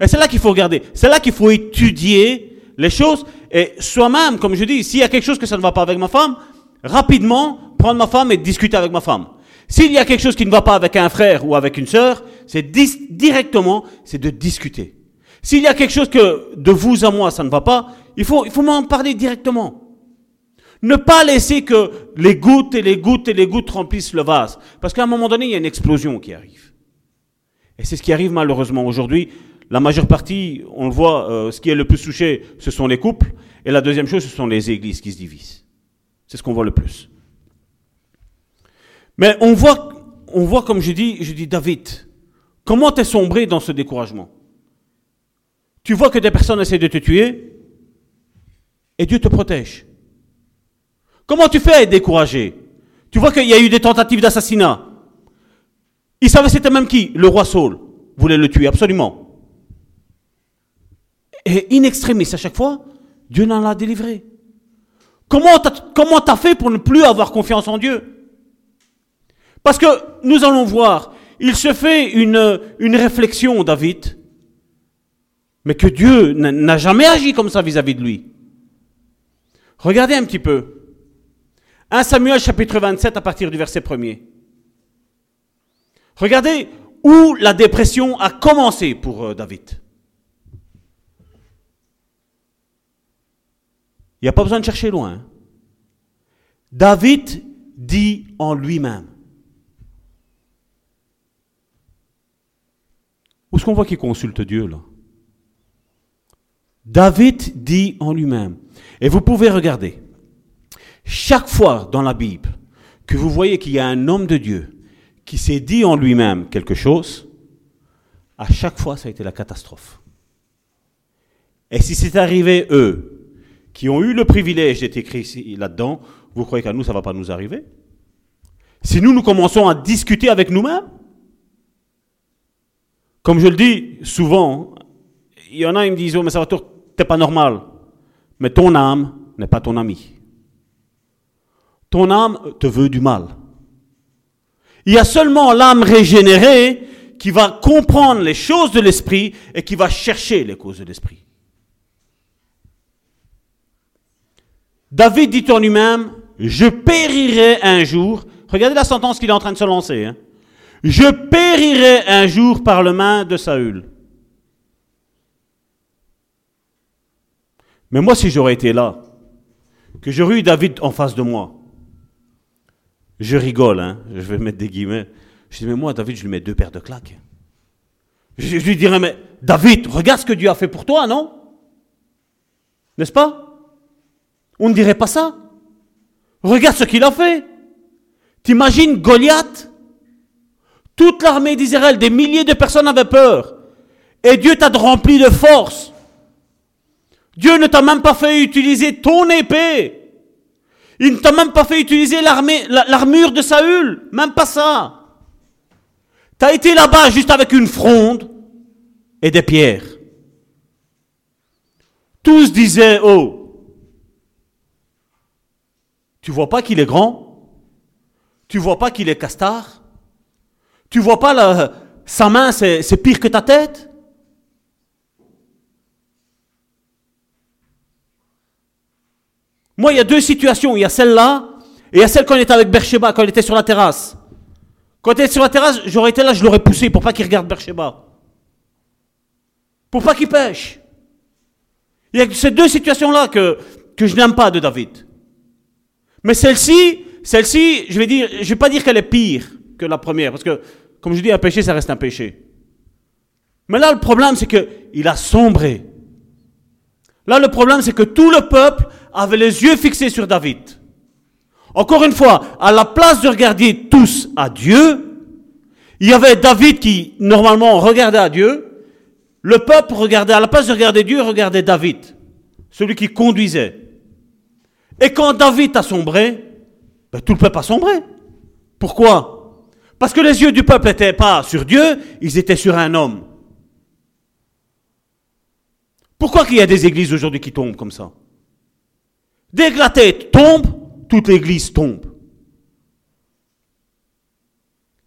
Speaker 1: Et c'est là qu'il faut regarder. C'est là qu'il faut étudier les choses. Et soi-même, comme je dis, s'il y a quelque chose que ça ne va pas avec ma femme, rapidement prendre ma femme et discuter avec ma femme. S'il y a quelque chose qui ne va pas avec un frère ou avec une sœur, c'est directement, c'est de discuter. S'il y a quelque chose que de vous à moi ça ne va pas, il faut, il faut m'en parler directement. Ne pas laisser que les gouttes et les gouttes et les gouttes remplissent le vase. Parce qu'à un moment donné, il y a une explosion qui arrive. Et c'est ce qui arrive malheureusement aujourd'hui la majeure partie, on le voit, euh, ce qui est le plus touché, ce sont les couples. Et la deuxième chose, ce sont les églises qui se divisent. C'est ce qu'on voit le plus. Mais on voit, on voit comme je dis, je dis David, comment t'es sombré dans ce découragement? Tu vois que des personnes essaient de te tuer et Dieu te protège. Comment tu fais à être découragé? Tu vois qu'il y a eu des tentatives d'assassinat. Il savait c'était même qui? Le roi Saul voulait le tuer, absolument. Et in extremis, à chaque fois, Dieu n'en a délivré. Comment tu as fait pour ne plus avoir confiance en Dieu? Parce que nous allons voir, il se fait une, une réflexion, David, mais que Dieu n'a jamais agi comme ça vis-à-vis -vis de lui. Regardez un petit peu. 1 Samuel chapitre 27 à partir du verset 1er. Regardez où la dépression a commencé pour euh, David. Il n'y a pas besoin de chercher loin. David dit en lui-même. Où est-ce qu'on voit qu'il consulte Dieu là? David dit en lui-même. Et vous pouvez regarder. Chaque fois dans la Bible que vous voyez qu'il y a un homme de Dieu qui s'est dit en lui-même quelque chose, à chaque fois ça a été la catastrophe. Et si c'est arrivé eux, qui ont eu le privilège d'être écrits là-dedans, vous croyez qu'à nous, ça ne va pas nous arriver? Si nous, nous commençons à discuter avec nous-mêmes, comme je le dis souvent, il y en a qui me disent, oh, mais ça va, t'es pas normal. Mais ton âme n'est pas ton ami. Ton âme te veut du mal. Il y a seulement l'âme régénérée qui va comprendre les choses de l'esprit et qui va chercher les causes de l'esprit. David dit en lui-même, je périrai un jour. Regardez la sentence qu'il est en train de se lancer. Hein. Je périrai un jour par le main de Saül. Mais moi, si j'aurais été là, que j'aurais eu David en face de moi, je rigole, hein, je vais mettre des guillemets. Je dis, mais moi, David, je lui mets deux paires de claques. Je, lui dirais, mais David, regarde ce que Dieu a fait pour toi, non? N'est-ce pas? On ne dirait pas ça. Regarde ce qu'il a fait. T'imagines Goliath? Toute l'armée d'Israël, des milliers de personnes avaient peur. Et Dieu t'a rempli de force. Dieu ne t'a même pas fait utiliser ton épée. Il ne t'a même pas fait utiliser l'armure de Saül. Même pas ça. Tu as été là-bas juste avec une fronde et des pierres. Tous disaient, oh, tu vois pas qu'il est grand? Tu vois pas qu'il est castard? Tu vois pas sa main, c'est pire que ta tête? Moi, il y a deux situations. Il y a celle-là et il y a celle quand on était avec Bercheba, quand on était sur la terrasse. Quand il était sur la terrasse, j'aurais été là, je l'aurais poussé pour pas qu'il regarde Bercheba. Pour pas qu'il pêche. Il y a ces deux situations-là que, que je n'aime pas de David. Mais celle-ci, celle-ci, je vais dire, je vais pas dire qu'elle est pire que la première, parce que, comme je dis, un péché, ça reste un péché. Mais là, le problème, c'est qu'il a sombré. Là, le problème, c'est que tout le peuple avait les yeux fixés sur David. Encore une fois, à la place de regarder tous à Dieu, il y avait David qui, normalement, regardait à Dieu. Le peuple regardait, à la place de regarder Dieu, regardait David, celui qui conduisait. Et quand David a sombré, ben, tout le peuple a sombré. Pourquoi? Parce que les yeux du peuple n'étaient pas sur Dieu, ils étaient sur un homme. Pourquoi qu'il y a des églises aujourd'hui qui tombent comme ça? Dès que la tête tombe, toute l'église tombe.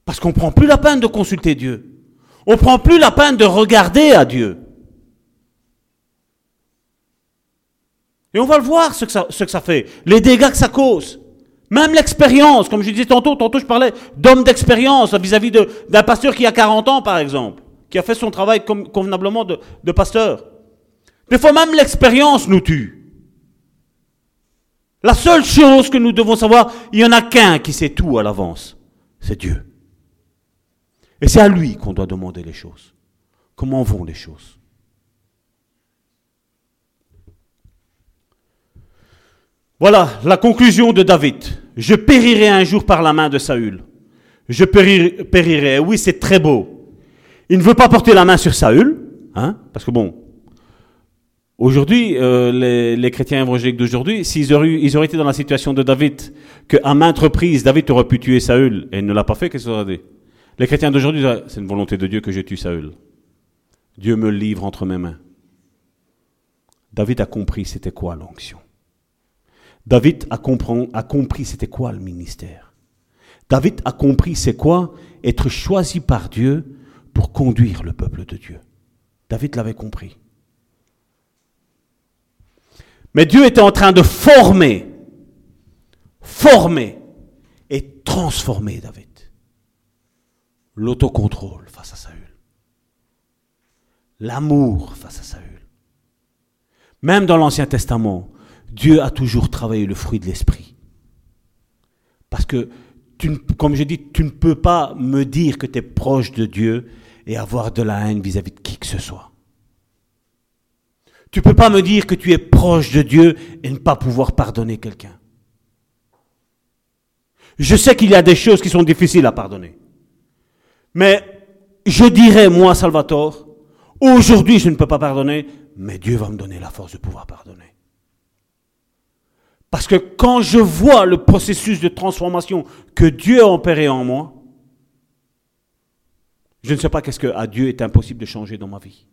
Speaker 1: Parce qu'on ne prend plus la peine de consulter Dieu. On ne prend plus la peine de regarder à Dieu. Et on va le voir ce que ça, ce que ça fait, les dégâts que ça cause. Même l'expérience, comme je disais tantôt, tantôt je parlais d'homme d'expérience vis-à-vis d'un pasteur qui a 40 ans par exemple, qui a fait son travail convenablement de, de pasteur. Des fois même l'expérience nous tue. La seule chose que nous devons savoir, il n'y en a qu'un qui sait tout à l'avance, c'est Dieu. Et c'est à lui qu'on doit demander les choses. Comment vont les choses? Voilà la conclusion de David. Je périrai un jour par la main de Saül. Je périrai. Oui, c'est très beau. Il ne veut pas porter la main sur Saül, hein, parce que bon, Aujourd'hui, euh, les, chrétiens évangéliques d'aujourd'hui, s'ils auraient, été dans la situation de David, qu'à maintes reprises, David aurait pu tuer Saül, et il ne l'a pas fait, qu'est-ce qu'ils auraient dit Les chrétiens d'aujourd'hui c'est une volonté de Dieu que je tue Saül. Dieu me livre entre mes mains. David a compris c'était quoi l'onction. David a, compris c'était quoi le ministère. David a compris c'est quoi être choisi par Dieu pour conduire le peuple de Dieu. David l'avait compris. Mais Dieu était en train de former, former et transformer David. L'autocontrôle face à Saül. L'amour face à Saül. Même dans l'Ancien Testament, Dieu a toujours travaillé le fruit de l'esprit. Parce que, tu, comme je dis, tu ne peux pas me dire que tu es proche de Dieu et avoir de la haine vis-à-vis -vis de qui que ce soit. Tu ne peux pas me dire que tu es proche de Dieu et ne pas pouvoir pardonner quelqu'un. Je sais qu'il y a des choses qui sont difficiles à pardonner. Mais je dirais, moi, Salvatore, aujourd'hui je ne peux pas pardonner, mais Dieu va me donner la force de pouvoir pardonner. Parce que quand je vois le processus de transformation que Dieu a opéré en moi, je ne sais pas qu'est-ce que à Dieu est impossible de changer dans ma vie.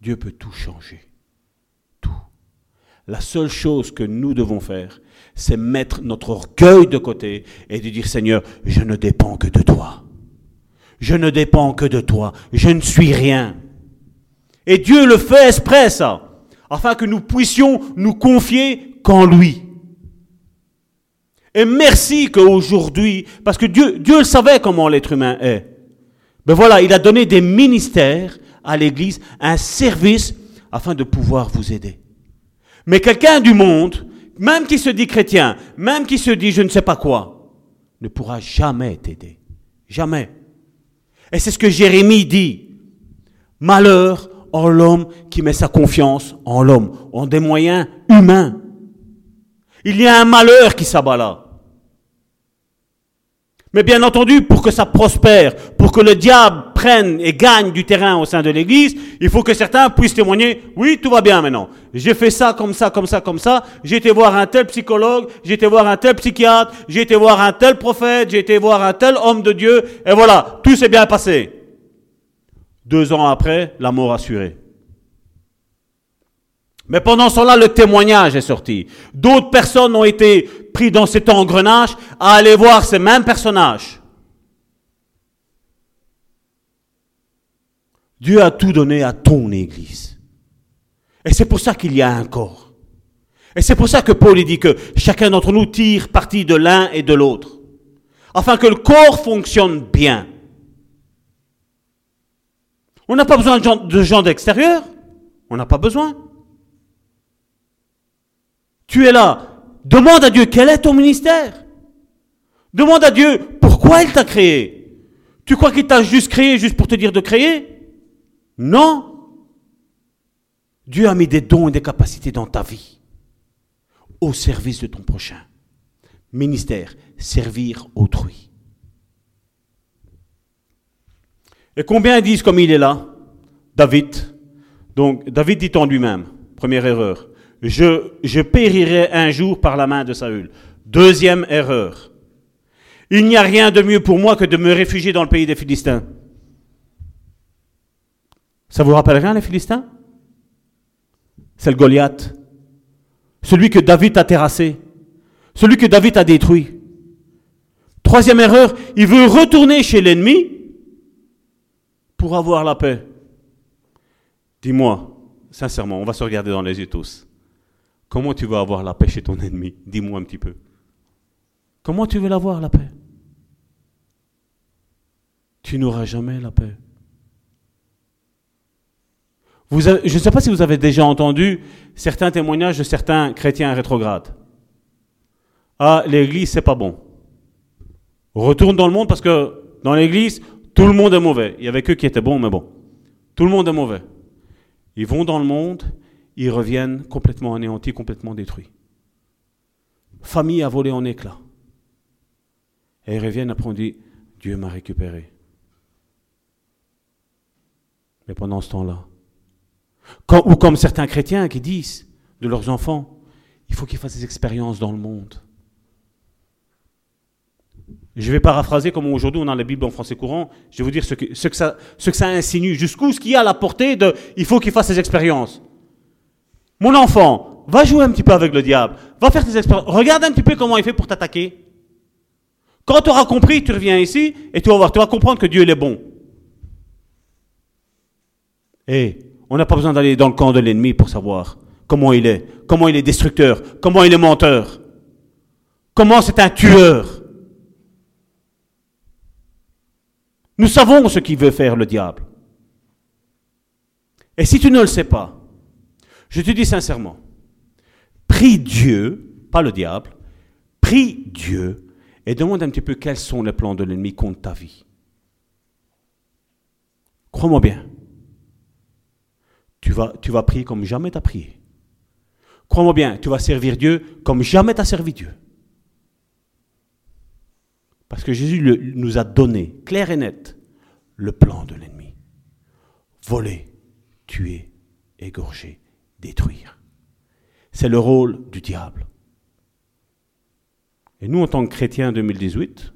Speaker 1: Dieu peut tout changer. Tout. La seule chose que nous devons faire, c'est mettre notre orgueil de côté et de dire Seigneur, je ne dépends que de toi. Je ne dépends que de toi. Je ne suis rien. Et Dieu le fait exprès, ça, afin que nous puissions nous confier qu'en lui. Et merci qu'aujourd'hui, parce que Dieu, Dieu savait comment l'être humain est. Ben voilà, il a donné des ministères à l'Église, un service afin de pouvoir vous aider. Mais quelqu'un du monde, même qui se dit chrétien, même qui se dit je ne sais pas quoi, ne pourra jamais t'aider. Jamais. Et c'est ce que Jérémie dit. Malheur en l'homme qui met sa confiance en l'homme, en des moyens humains. Il y a un malheur qui s'abat là. Mais bien entendu, pour que ça prospère, pour que le diable prenne et gagne du terrain au sein de l'Église, il faut que certains puissent témoigner, oui, tout va bien maintenant. J'ai fait ça, comme ça, comme ça, comme ça. J'ai été voir un tel psychologue, j'ai été voir un tel psychiatre, j'ai été voir un tel prophète, j'ai été voir un tel homme de Dieu, et voilà, tout s'est bien passé. Deux ans après, la mort assurée. Mais pendant ce temps-là, le témoignage est sorti. D'autres personnes ont été prises dans cet engrenage à aller voir ces mêmes personnages. Dieu a tout donné à ton Église. Et c'est pour ça qu'il y a un corps. Et c'est pour ça que Paul dit que chacun d'entre nous tire parti de l'un et de l'autre. Afin que le corps fonctionne bien. On n'a pas besoin de gens d'extérieur. On n'a pas besoin. Tu es là. Demande à Dieu quel est ton ministère. Demande à Dieu pourquoi il t'a créé. Tu crois qu'il t'a juste créé juste pour te dire de créer? Non. Dieu a mis des dons et des capacités dans ta vie au service de ton prochain. Ministère, servir autrui. Et combien disent comme il est là? David. Donc David dit en lui-même, première erreur, je, je périrai un jour par la main de Saül. Deuxième erreur. Il n'y a rien de mieux pour moi que de me réfugier dans le pays des Philistins. Ça vous rappelle rien les Philistins? C'est le Goliath. Celui que David a terrassé. Celui que David a détruit. Troisième erreur, il veut retourner chez l'ennemi pour avoir la paix. Dis-moi, sincèrement, on va se regarder dans les yeux tous. Comment tu veux avoir la paix chez ton ennemi? Dis-moi un petit peu. Comment tu veux l'avoir, la paix? Tu n'auras jamais la paix. Je ne sais pas si vous avez déjà entendu certains témoignages de certains chrétiens rétrogrades. Ah, l'église, c'est pas bon. Retourne dans le monde parce que dans l'église, tout le monde est mauvais. Il y avait que qui étaient bons, mais bon. Tout le monde est mauvais. Ils vont dans le monde, ils reviennent complètement anéantis, complètement détruits. Famille a volé en éclats. Et ils reviennent après on dit, Dieu m'a récupéré. Mais pendant ce temps-là, ou comme certains chrétiens qui disent de leurs enfants, il faut qu'ils fassent des expériences dans le monde. Je vais paraphraser comme aujourd'hui on a la Bible en français courant. Je vais vous dire ce que, ça, insinue, jusqu'où ce qu'il y a à la portée de il faut qu'il fasse des expériences. Mon enfant, va jouer un petit peu avec le diable. Va faire tes expériences. Regarde un petit peu comment il fait pour t'attaquer. Quand tu auras compris, tu reviens ici et tu vas voir, tu vas comprendre que Dieu est bon. Et on n'a pas besoin d'aller dans le camp de l'ennemi pour savoir comment il est, comment il est destructeur, comment il est menteur, comment c'est un tueur. Nous savons ce qu'il veut faire le diable. Et si tu ne le sais pas, je te dis sincèrement, prie Dieu, pas le diable, prie Dieu et demande un petit peu quels sont les plans de l'ennemi contre ta vie. Crois-moi bien, tu vas, prier comme jamais tu as prié. Crois-moi bien, tu vas servir Dieu comme jamais tu as servi Dieu. Parce que Jésus nous a donné, clair et net, le plan de l'ennemi. Voler, tuer, égorger, détruire. C'est le rôle du diable. Et nous, en tant que chrétiens 2018,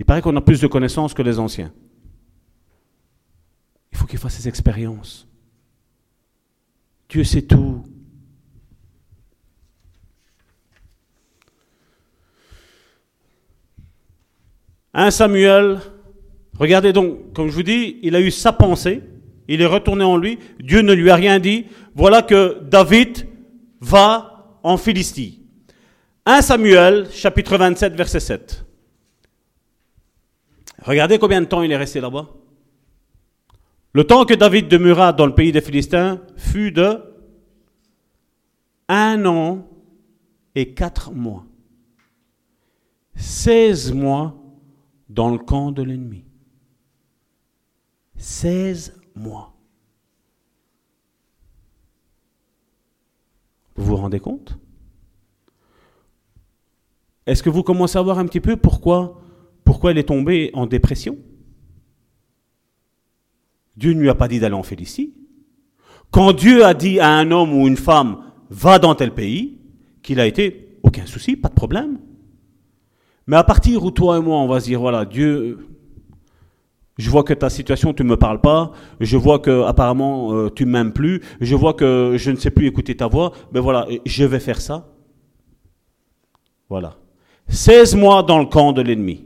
Speaker 1: il paraît qu'on a plus de connaissances que les anciens. Il faut qu'il fasse ses expériences. Dieu sait tout. 1 Samuel, regardez donc, comme je vous dis, il a eu sa pensée, il est retourné en lui, Dieu ne lui a rien dit, voilà que David va en Philistie. 1 Samuel, chapitre 27, verset 7. Regardez combien de temps il est resté là-bas. Le temps que David demeura dans le pays des Philistins fut de un an et quatre mois. 16 mois dans le camp de l'ennemi. 16 mois. Vous vous rendez compte? Est-ce que vous commencez à voir un petit peu pourquoi, pourquoi elle est tombée en dépression? Dieu ne lui a pas dit d'aller en Félicie. Quand Dieu a dit à un homme ou une femme, va dans tel pays, qu'il a été, aucun souci, pas de problème. Mais à partir où toi et moi, on va se dire, voilà, Dieu, je vois que ta situation, tu ne me parles pas, je vois que apparemment euh, tu m'aimes plus, je vois que je ne sais plus écouter ta voix, mais ben voilà, je vais faire ça. Voilà. 16 mois dans le camp de l'ennemi.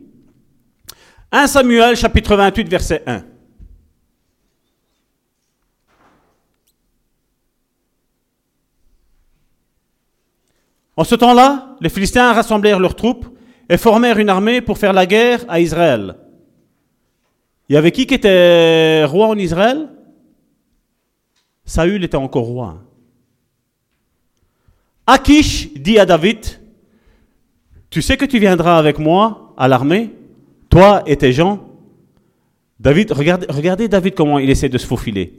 Speaker 1: 1 Samuel chapitre 28 verset 1. En ce temps-là, les Philistins rassemblèrent leurs troupes et formèrent une armée pour faire la guerre à Israël. Il y avait qui qui était roi en Israël? Saül était encore roi. Akish dit à David, tu sais que tu viendras avec moi à l'armée, toi et tes gens? David, regardez, David comment il essaie de se faufiler.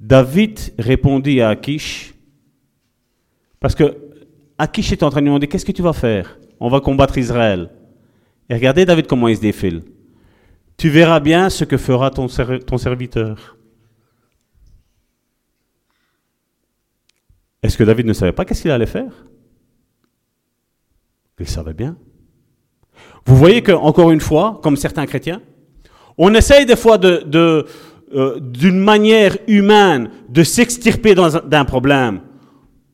Speaker 1: David répondit à Akish, parce que Akish est en train de lui demander, qu'est-ce que tu vas faire? On va combattre Israël. Et regardez David comment il se défile. Tu verras bien ce que fera ton, serviteur. Est-ce que David ne savait pas qu'est-ce qu'il allait faire? Il savait bien. Vous voyez que, encore une fois, comme certains chrétiens, on essaye des fois euh, d'une manière humaine de s'extirper d'un problème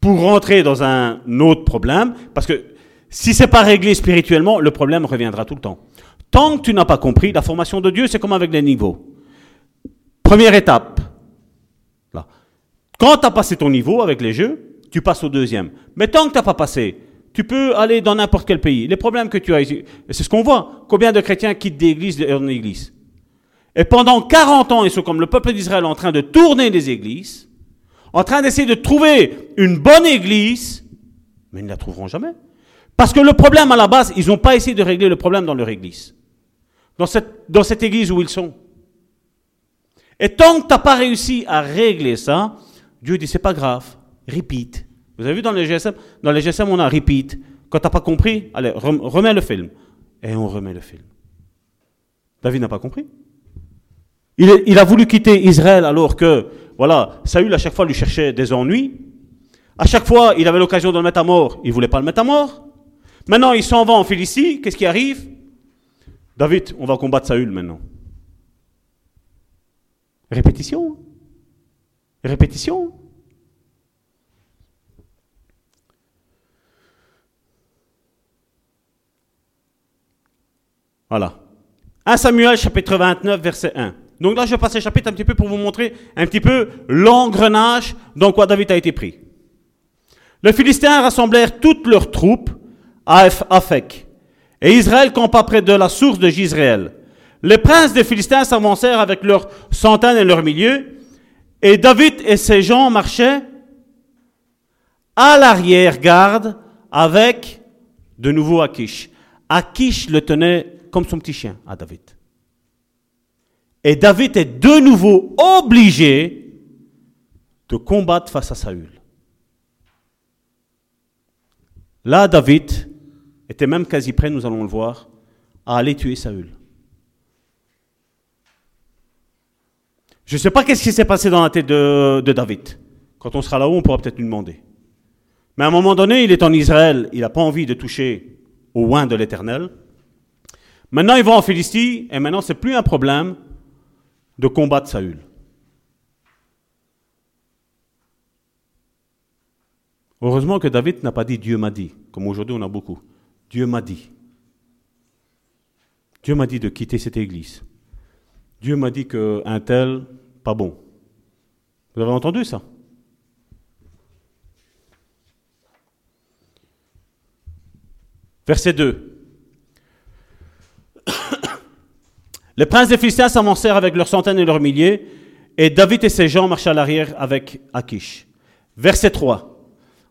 Speaker 1: pour rentrer dans un autre problème, parce que si c'est pas réglé spirituellement, le problème reviendra tout le temps. Tant que tu n'as pas compris, la formation de Dieu, c'est comme avec les niveaux. Première étape. Là. Quand tu as passé ton niveau avec les jeux, tu passes au deuxième. Mais tant que tu n'as pas passé, tu peux aller dans n'importe quel pays. Les problèmes que tu as ici, c'est ce qu'on voit. Combien de chrétiens quittent des églises en Et pendant 40 ans, ils sont comme le peuple d'Israël en train de tourner des églises, en train d'essayer de trouver une bonne église, mais ils ne la trouveront jamais. Parce que le problème à la base, ils n'ont pas essayé de régler le problème dans leur église. Dans cette, dans cette église où ils sont. Et tant que tu n'as pas réussi à régler ça, Dieu dit c'est pas grave, repeat. Vous avez vu dans les GSM, dans les GSM on a repeat. Quand tu n'as pas compris, allez, remets le film. Et on remet le film. David n'a pas compris. Il, il, a voulu quitter Israël alors que, voilà, Saül à chaque fois lui cherchait des ennuis. À chaque fois, il avait l'occasion de le mettre à mort, il voulait pas le mettre à mort. Maintenant, il s'en va en Philistie. Qu'est-ce qui arrive? David, on va combattre Saül maintenant. Répétition. Répétition. Voilà. 1 Samuel chapitre 29 verset 1. Donc là, je passe le chapitre un petit peu pour vous montrer un petit peu l'engrenage dans quoi David a été pris. Les Philistins rassemblèrent toutes leurs troupes Afek. Et Israël campa près de la source de Gisraël. Les princes des Philistins s'avancèrent avec leurs centaines et leurs milieux, et David et ses gens marchaient à l'arrière-garde avec de nouveau Akish. Akish le tenait comme son petit chien à David. Et David est de nouveau obligé de combattre face à Saül. Là, David était même quasi prêt, nous allons le voir, à aller tuer Saül. Je ne sais pas qu'est-ce qui s'est passé dans la tête de, David. Quand on sera là-haut, on pourra peut-être lui demander. Mais à un moment donné, il est en Israël, il n'a pas envie de toucher au oin de l'Éternel. Maintenant, il va en Philistie, et maintenant, c'est plus un problème de combattre Saül. Heureusement que David n'a pas dit Dieu m'a dit, comme aujourd'hui on a beaucoup. Dieu m'a dit. Dieu m'a dit de quitter cette église. Dieu m'a dit qu'un tel, pas bon. Vous avez entendu ça? Verset 2. Les princes des Philistins s'avancèrent avec leurs centaines et leurs milliers, et David et ses gens marchaient à l'arrière avec Akish. Verset 3.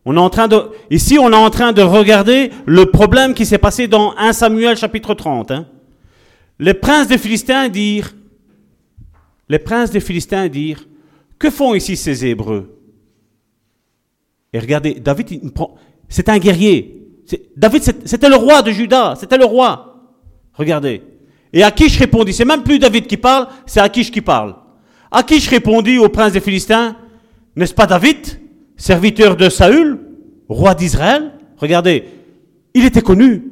Speaker 1: On est en train de, ici, on est en train de regarder le problème qui s'est passé dans 1 Samuel chapitre 30. Hein. Les princes des Philistins dirent, les princes des Philistins dirent, que font ici ces Hébreux? Et regardez, David, c'est un guerrier. David, c'était le roi de Juda, c'était le roi. Regardez. Et Akish répondit, c'est même plus David qui parle, c'est Akish qui parle. Akish répondit au prince des Philistins, n'est-ce pas David, serviteur de Saül, roi d'Israël Regardez, il était connu.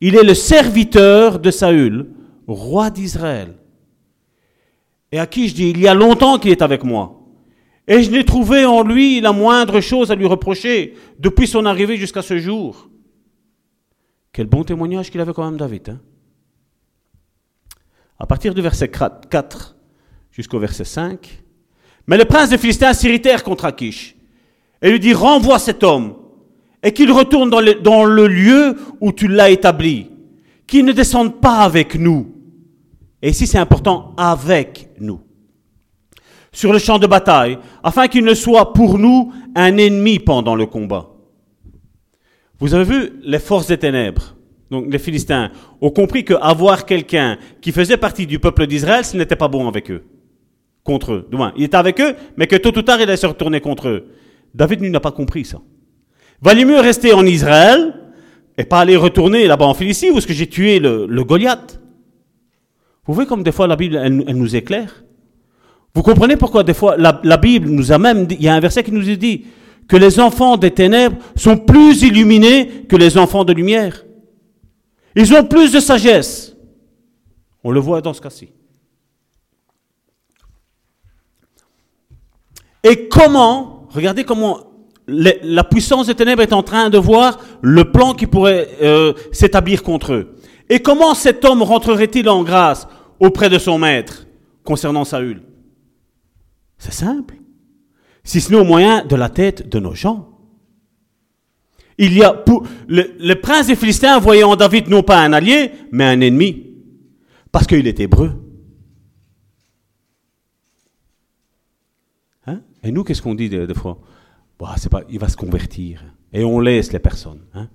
Speaker 1: Il est le serviteur de Saül, roi d'Israël. Et Akish dit, il y a longtemps qu'il est avec moi. Et je n'ai trouvé en lui la moindre chose à lui reprocher depuis son arrivée jusqu'à ce jour. Quel bon témoignage qu'il avait quand même David. Hein. à partir du verset 4 jusqu'au verset 5. Mais le prince des Philistins s'irritèrent contre Akish et lui dit Renvoie cet homme et qu'il retourne dans le, dans le lieu où tu l'as établi, qu'il ne descende pas avec nous. Et ici c'est important, avec nous. Sur le champ de bataille, afin qu'il ne soit pour nous un ennemi pendant le combat. Vous avez vu les forces des ténèbres, donc les Philistins, ont compris qu'avoir quelqu'un qui faisait partie du peuple d'Israël, ce n'était pas bon avec eux, contre eux. il était avec eux, mais que tôt ou tard, il allait se retourner contre eux. David n'a pas compris ça. Valait mieux rester en Israël et pas aller retourner là-bas en Philistie où est-ce que j'ai tué le, Goliath? Vous voyez comme des fois la Bible, elle, nous éclaire? Vous comprenez pourquoi des fois la, la Bible nous a même, il y a un verset qui nous dit, que les enfants des ténèbres sont plus illuminés que les enfants de lumière. Ils ont plus de sagesse. On le voit dans ce cas-ci. Et comment, regardez comment la puissance des ténèbres est en train de voir le plan qui pourrait euh, s'établir contre eux. Et comment cet homme rentrerait-il en grâce auprès de son maître concernant Saül? C'est simple si ce n'est au moyen de la tête de nos gens. Il y a pour, le, prince des Philistins voyait en David non pas un allié, mais un ennemi, parce qu'il est hébreu. Et nous, qu'est-ce qu'on dit des, fois? Bah, Il va se convertir. Et on laisse les personnes. Hein?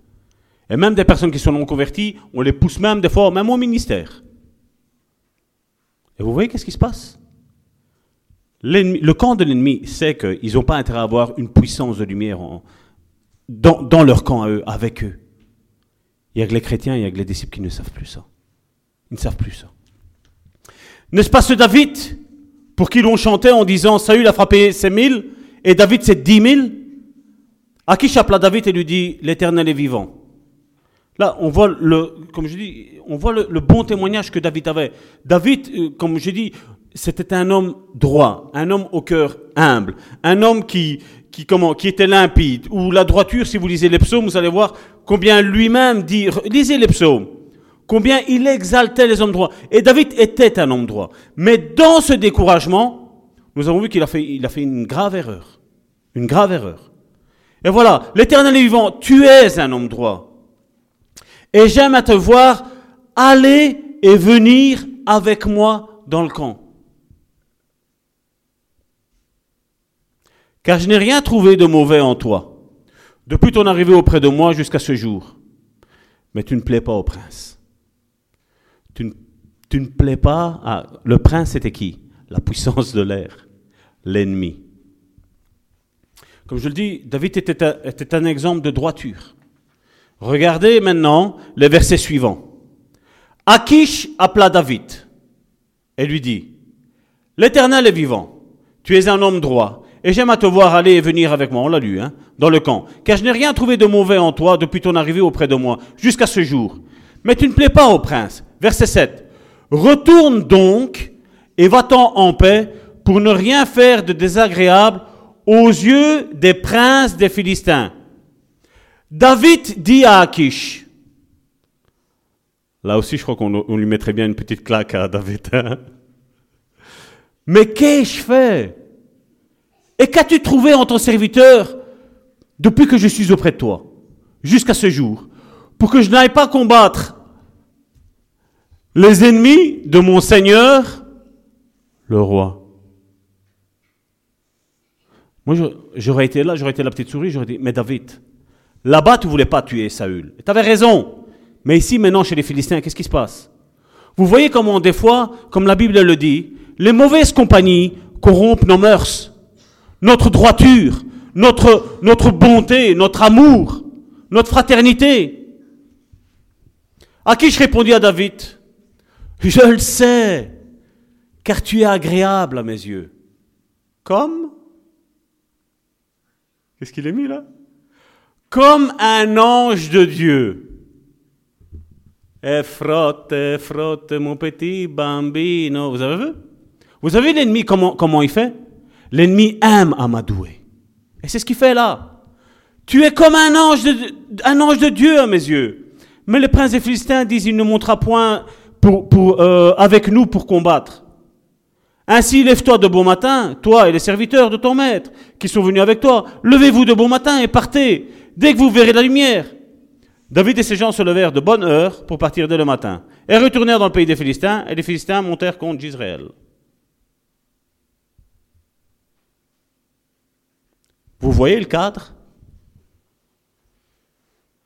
Speaker 1: Et même des personnes qui sont non converties, on les pousse même des fois, même au ministère. Et vous voyez qu'est-ce qui se passe? Le camp de l'ennemi sait qu'ils n'ont pas intérêt à avoir une puissance de lumière dans, leur camp à eux, avec eux. Il y a que les chrétiens, il y a que les disciples qui ne savent plus ça. Ils ne savent plus ça. N'est-ce pas ce David? Pour qui l'on chantait en disant Saül a frappé ses mille et David c'est dix mille À qui chapela David et lui dit L'Éternel est vivant. Là, on voit le, comme je dis, on voit le, bon témoignage que David avait. David, euh, comme je dis, c'était un homme droit, un homme au cœur humble, un homme qui, qui, comment, qui était limpide. Ou la droiture, si vous lisez les psaumes, vous allez voir combien lui-même dit, lisez les psaumes, combien il exaltait les hommes droits. Et David était un homme droit. Mais dans ce découragement, nous avons vu qu'il a fait, une grave erreur. Une grave erreur. Et voilà, l'éternel est vivant, tu es un homme droit. Et j'aime à te voir aller et venir avec moi dans le camp. car je n'ai rien trouvé de mauvais en toi, depuis ton arrivée auprès de moi jusqu'à ce jour. Mais tu ne plais pas au prince. Tu ne, plais pas à... Le prince, c'était qui? La puissance de l'air, l'ennemi. Comme je le dis, David était, était un exemple de droiture. Regardez maintenant le verset suivant. Akish appela David et lui dit, L'Éternel est vivant, tu es un homme droit et j'aime à te voir aller et venir avec moi, on l'a lu, hein, dans le camp, car je n'ai rien trouvé de mauvais en toi depuis ton arrivée auprès de moi, jusqu'à ce jour. Mais tu ne plais pas au prince. Verset 7. Retourne donc et va-t'en en paix pour ne rien faire de désagréable aux yeux des princes des Philistins. David dit à Akish, là aussi je crois qu'on lui mettrait bien une petite claque à David, hein. mais qu'ai-je fait? Et qu'as-tu trouvé en ton serviteur depuis que je suis auprès de toi, jusqu'à ce jour, pour que je n'aille pas combattre les ennemis de mon Seigneur, le roi moi, j'aurais été là, j'aurais été la petite souris, j'aurais dit, mais David, là-bas, tu voulais pas tuer Saül. Tu avais raison. Mais ici, maintenant, chez les Philistins, qu'est-ce qui se passe? Vous voyez comment, des fois, comme la Bible le dit, les mauvaises compagnies corrompent nos mœurs, notre droiture, notre bonté, notre amour, notre fraternité. À qui je répondis à David? Je le sais, car tu es agréable à mes yeux. Comme? Qu'est-ce qu'il est mis là? Comme un ange de Dieu. Et frotte, frotte, mon petit bambino. Vous avez vu? Vous avez l'ennemi, comment, comment il fait? L'ennemi aime Amadoué. Et c'est ce qu'il fait là. Tu es comme un ange, de, un ange de Dieu à mes yeux. Mais le prince des Philistins disent, il ne montera point euh, avec nous pour combattre. Ainsi, lève-toi de bon matin, toi et les serviteurs de ton maître qui sont venus avec toi. Levez-vous de bon matin et partez, dès que vous verrez la lumière. David et ses gens se levèrent de bonne heure pour partir dès le matin, et retournèrent dans le pays des Philistins, et les Philistins montèrent contre Israël. Vous voyez le cadre?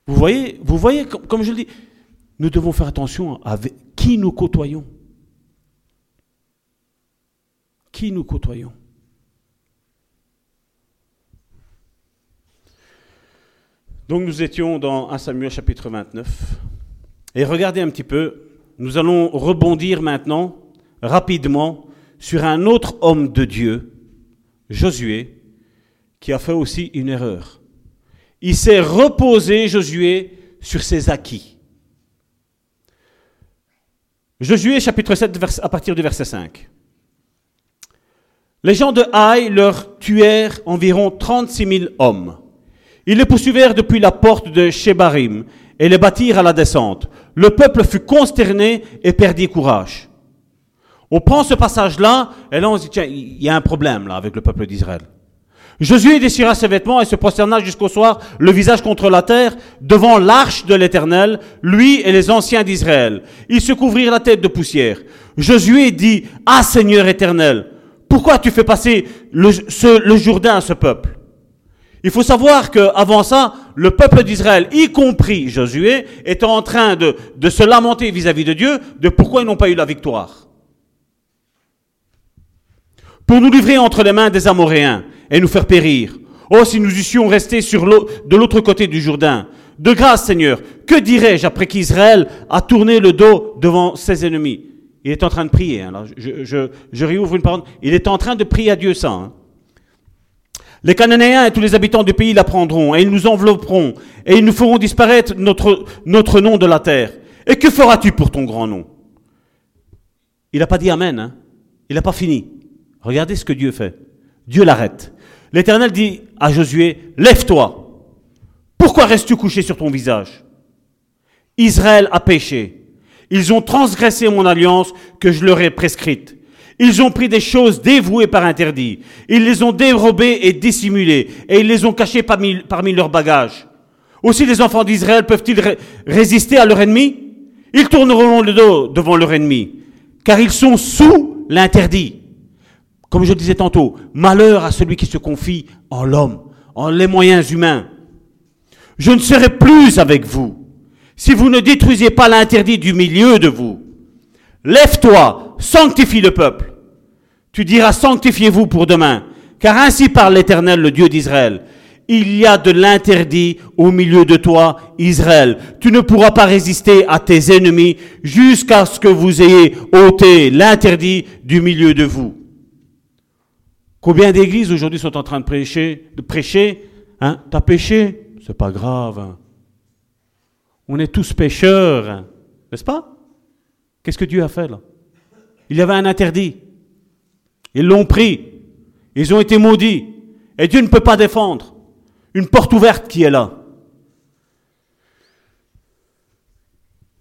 Speaker 1: Vous voyez, vous voyez, comme je le dis, nous devons faire attention à qui nous côtoyons. qui nous côtoyons. Donc nous étions dans 1 Samuel chapitre 29. Et regardez un petit peu, nous allons rebondir maintenant rapidement sur un autre homme de Dieu, Josué, qui a fait aussi une erreur. Il s'est reposé, Josué, sur ses acquis. Josué chapitre 7 à partir du verset 5. Les gens de Haï leur tuèrent environ 36 000 hommes. Ils les poursuivirent depuis la porte de Shebarim et les battirent à la descente. Le peuple fut consterné et perdit courage. On prend ce passage-là, et là on se dit, tiens, il y a un problème là avec le peuple d'Israël. Josué déchira ses vêtements et se prosterna jusqu'au soir, le visage contre la terre, devant l'arche de l'Éternel, lui et les anciens d'Israël. Ils se couvrirent la tête de poussière. Josué dit, Ah Seigneur éternel, pourquoi tu fais passer le, Jourdain à ce peuple? Il faut savoir qu'avant ça, le peuple d'Israël, y compris Josué, était en train de, se lamenter vis-à-vis de Dieu de pourquoi ils n'ont pas eu la victoire. Pour nous livrer entre les mains des Amoréens et nous faire périr. Oh, si nous eussions resté sur de l'autre côté du Jourdain. De grâce, Seigneur, que dirais-je après qu'Israël a tourné le dos devant ses ennemis? Il est en train de prier. Hein. je, réouvre une parole. Il est en train de prier à Dieu ça. Hein. Les Cananéens et tous les habitants du pays l'apprendront, et ils nous envelopperont, et ils nous feront disparaître notre, notre nom de la terre. Et que feras-tu pour ton grand nom? Il n'a pas dit Amen. Hein. Il n'a pas fini. Regardez ce que Dieu fait. Dieu l'arrête. L'Éternel dit à Josué, lève-toi. Pourquoi restes-tu couché sur ton visage? Israël a péché. Ils ont transgressé mon alliance que je leur ai prescrite. Ils ont pris des choses dévouées par interdit. Ils les ont dérobées et dissimulées, et ils les ont cachées parmi, leurs bagages. Aussi les enfants d'Israël peuvent-ils résister à leur ennemi? Ils tourneront le dos devant leur ennemi, car ils sont sous l'interdit. Comme je disais tantôt, malheur à celui qui se confie en l'homme, en les moyens humains. Je ne serai plus avec vous si vous ne détruisiez pas l'interdit du milieu de vous. Lève-toi, sanctifie le peuple. Tu diras sanctifiez-vous pour demain, car ainsi parle l'Éternel, le Dieu d'Israël. Il y a de l'interdit au milieu de toi, Israël. Tu ne pourras pas résister à tes ennemis jusqu'à ce que vous ayez ôté l'interdit du milieu de vous. Combien d'églises aujourd'hui sont en train de prêcher, de prêcher, hein, t'as péché, c'est pas grave. hein. On est tous pécheurs, hein. n'est-ce pas? Qu'est-ce que Dieu a fait là? Il y avait un interdit. Ils l'ont pris. Ils ont été maudits. Et Dieu ne peut pas défendre. Une porte ouverte qui est là.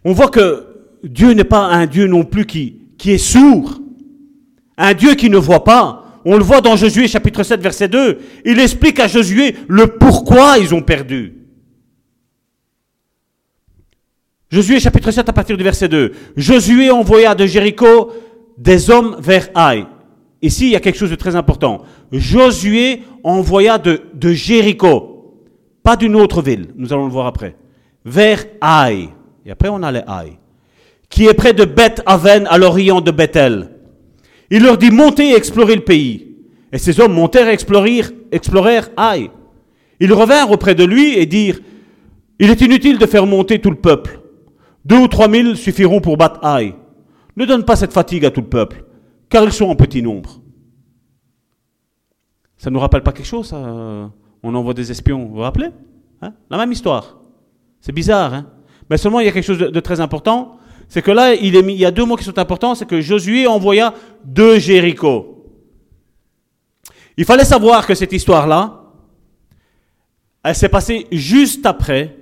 Speaker 1: On voit que Dieu n'est pas un Dieu non plus qui, qui est sourd. Un Dieu qui ne voit pas. On le voit dans Josué chapitre 7 verset 2. Il explique à Josué le pourquoi ils ont perdu. Josué chapitre 7 à partir du verset 2. Josué envoya de Jéricho des hommes vers Haï. Ici, il y a quelque chose de très important. Josué envoya de, Jéricho, pas d'une autre ville, nous allons le voir après, vers Haï. Et après, on a les Haï, qui est près de Beth Aven à l'orient de Bethel. Il leur dit montez et explorez le pays. Et ces hommes montèrent et explorèrent, Haï. Ils revinrent auprès de lui et dirent Il est inutile de faire monter tout le peuple. Deux ou trois mille suffiront pour battre Haï. Ne donne pas cette fatigue à tout le peuple, car ils sont en petit nombre. Ça ne nous rappelle pas quelque chose, ça On envoie des espions, vous vous rappelez hein? La même histoire. C'est bizarre, hein? Mais seulement, il y a quelque chose de très important. C'est que là, il, y a deux mots qui sont importants. C'est que Josué envoya de Jéricho. Il fallait savoir que cette histoire-là, elle s'est passée juste après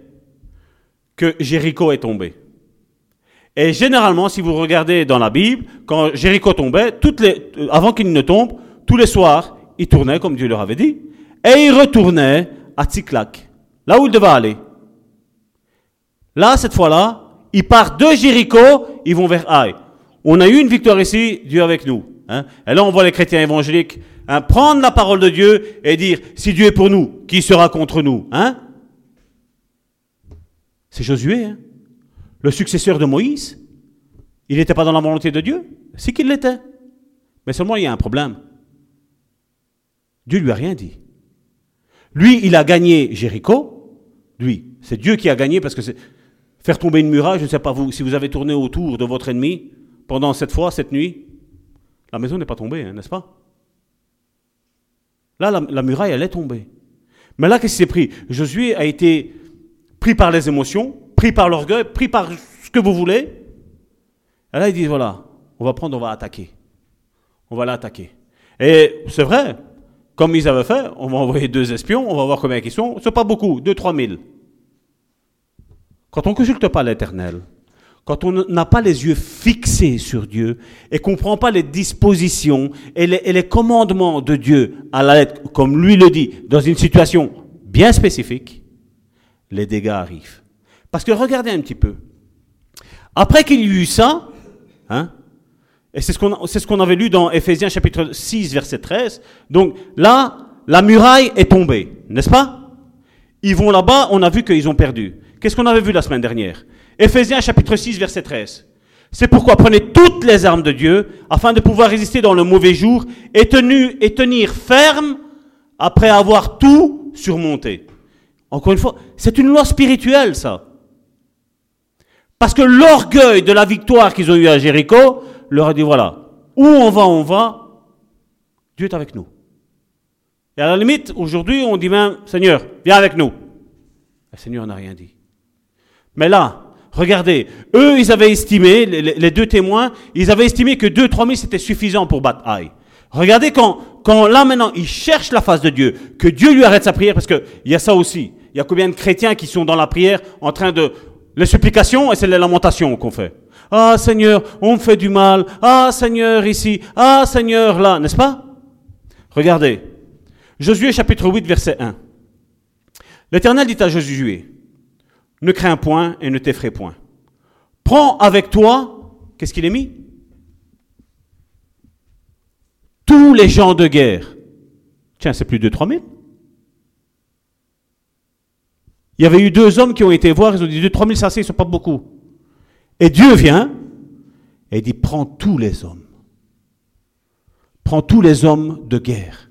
Speaker 1: que Jéricho est tombé. Et généralement, si vous regardez dans la Bible, quand Jéricho tombait, avant qu'il ne tombe, tous les soirs, il tournait comme Dieu leur avait dit, et il retournait à Tziklak, là où il devait aller. Là, cette fois-là, ils partent de Jéricho, ils vont vers Haï. On a eu une victoire ici, Dieu avec nous. Hein. Et là, on voit les chrétiens évangéliques hein, prendre la parole de Dieu et dire, si Dieu est pour nous, qui sera contre nous hein? C'est Josué, hein le successeur de Moïse. Il n'était pas dans la volonté de Dieu C'est qu'il l'était. Mais seulement, il y a un problème. Dieu lui a rien dit. Lui, il a gagné Jéricho. Lui, c'est Dieu qui a gagné parce que c'est faire tomber une muraille. Je ne sais pas vous, si vous avez tourné autour de votre ennemi pendant cette fois, cette nuit, la maison n'est pas tombée, hein, n'est-ce pas? Là, la, la, muraille, elle est tombée. Mais là, qu'est-ce qui s'est pris? Josué a été pris par les émotions, pris par l'orgueil, pris par ce que vous voulez. Et là, il dit voilà, on va prendre, on va attaquer. On va l'attaquer. Et c'est vrai, comme ils avaient fait, on va envoyer deux espions, on va voir combien ils sont. Ce pas beaucoup, deux, trois mille. Quand on ne consulte pas l'éternel, quand on n'a pas les yeux fixés sur Dieu et qu'on ne prend pas les dispositions et les, commandements de Dieu à la lettre, comme lui le dit, dans une situation bien spécifique, les dégâts arrivent. Parce que regardez un petit peu. Après qu'il y eut eu ça, hein, et c'est ce qu'on ce avait lu dans Éphésiens chapitre 6 verset 13. Donc là, la muraille est tombée, n'est-ce pas? Ils vont là-bas, on a vu qu'ils ont perdu. Qu'est-ce qu'on avait vu la semaine dernière? Éphésiens chapitre 6 verset 13. C'est pourquoi prenez toutes les armes de Dieu afin de pouvoir résister dans le mauvais jour et, et tenir ferme après avoir tout surmonté. Encore une fois, c'est une loi spirituelle ça. Parce que l'orgueil de la victoire qu'ils ont eue à Jéricho leur a dit voilà, où on va, on va, Dieu est avec nous. Et à la limite, aujourd'hui, on dit même Seigneur, viens avec nous. Le Seigneur n'a rien dit. Mais là, regardez, eux, ils avaient estimé, les, deux témoins, ils avaient estimé que 2-3 000 c'était suffisant pour battre Haï. Regardez quand, quand là maintenant, il cherche la face de Dieu, que Dieu lui arrête sa prière, parce qu'il y a ça aussi. Il y a combien de chrétiens qui sont dans la prière en train de les supplications et c'est les lamentations qu'on fait. Ah Seigneur, on me fait du mal. Ah Seigneur ici. Ah Seigneur là, n'est-ce pas? Regardez. Josué chapitre 8 verset 1. L'Éternel dit à Josué, ne crains point et ne t'effraie point. Prends avec toi, qu'est-ce qu'il est mis? Tous les gens de guerre. Tiens, c'est plus de 3000 il y avait eu deux hommes qui ont été voir, ils ont dit 3500, ils ne sont pas beaucoup. Et Dieu vient et dit prends tous les hommes. Prends tous les hommes de guerre.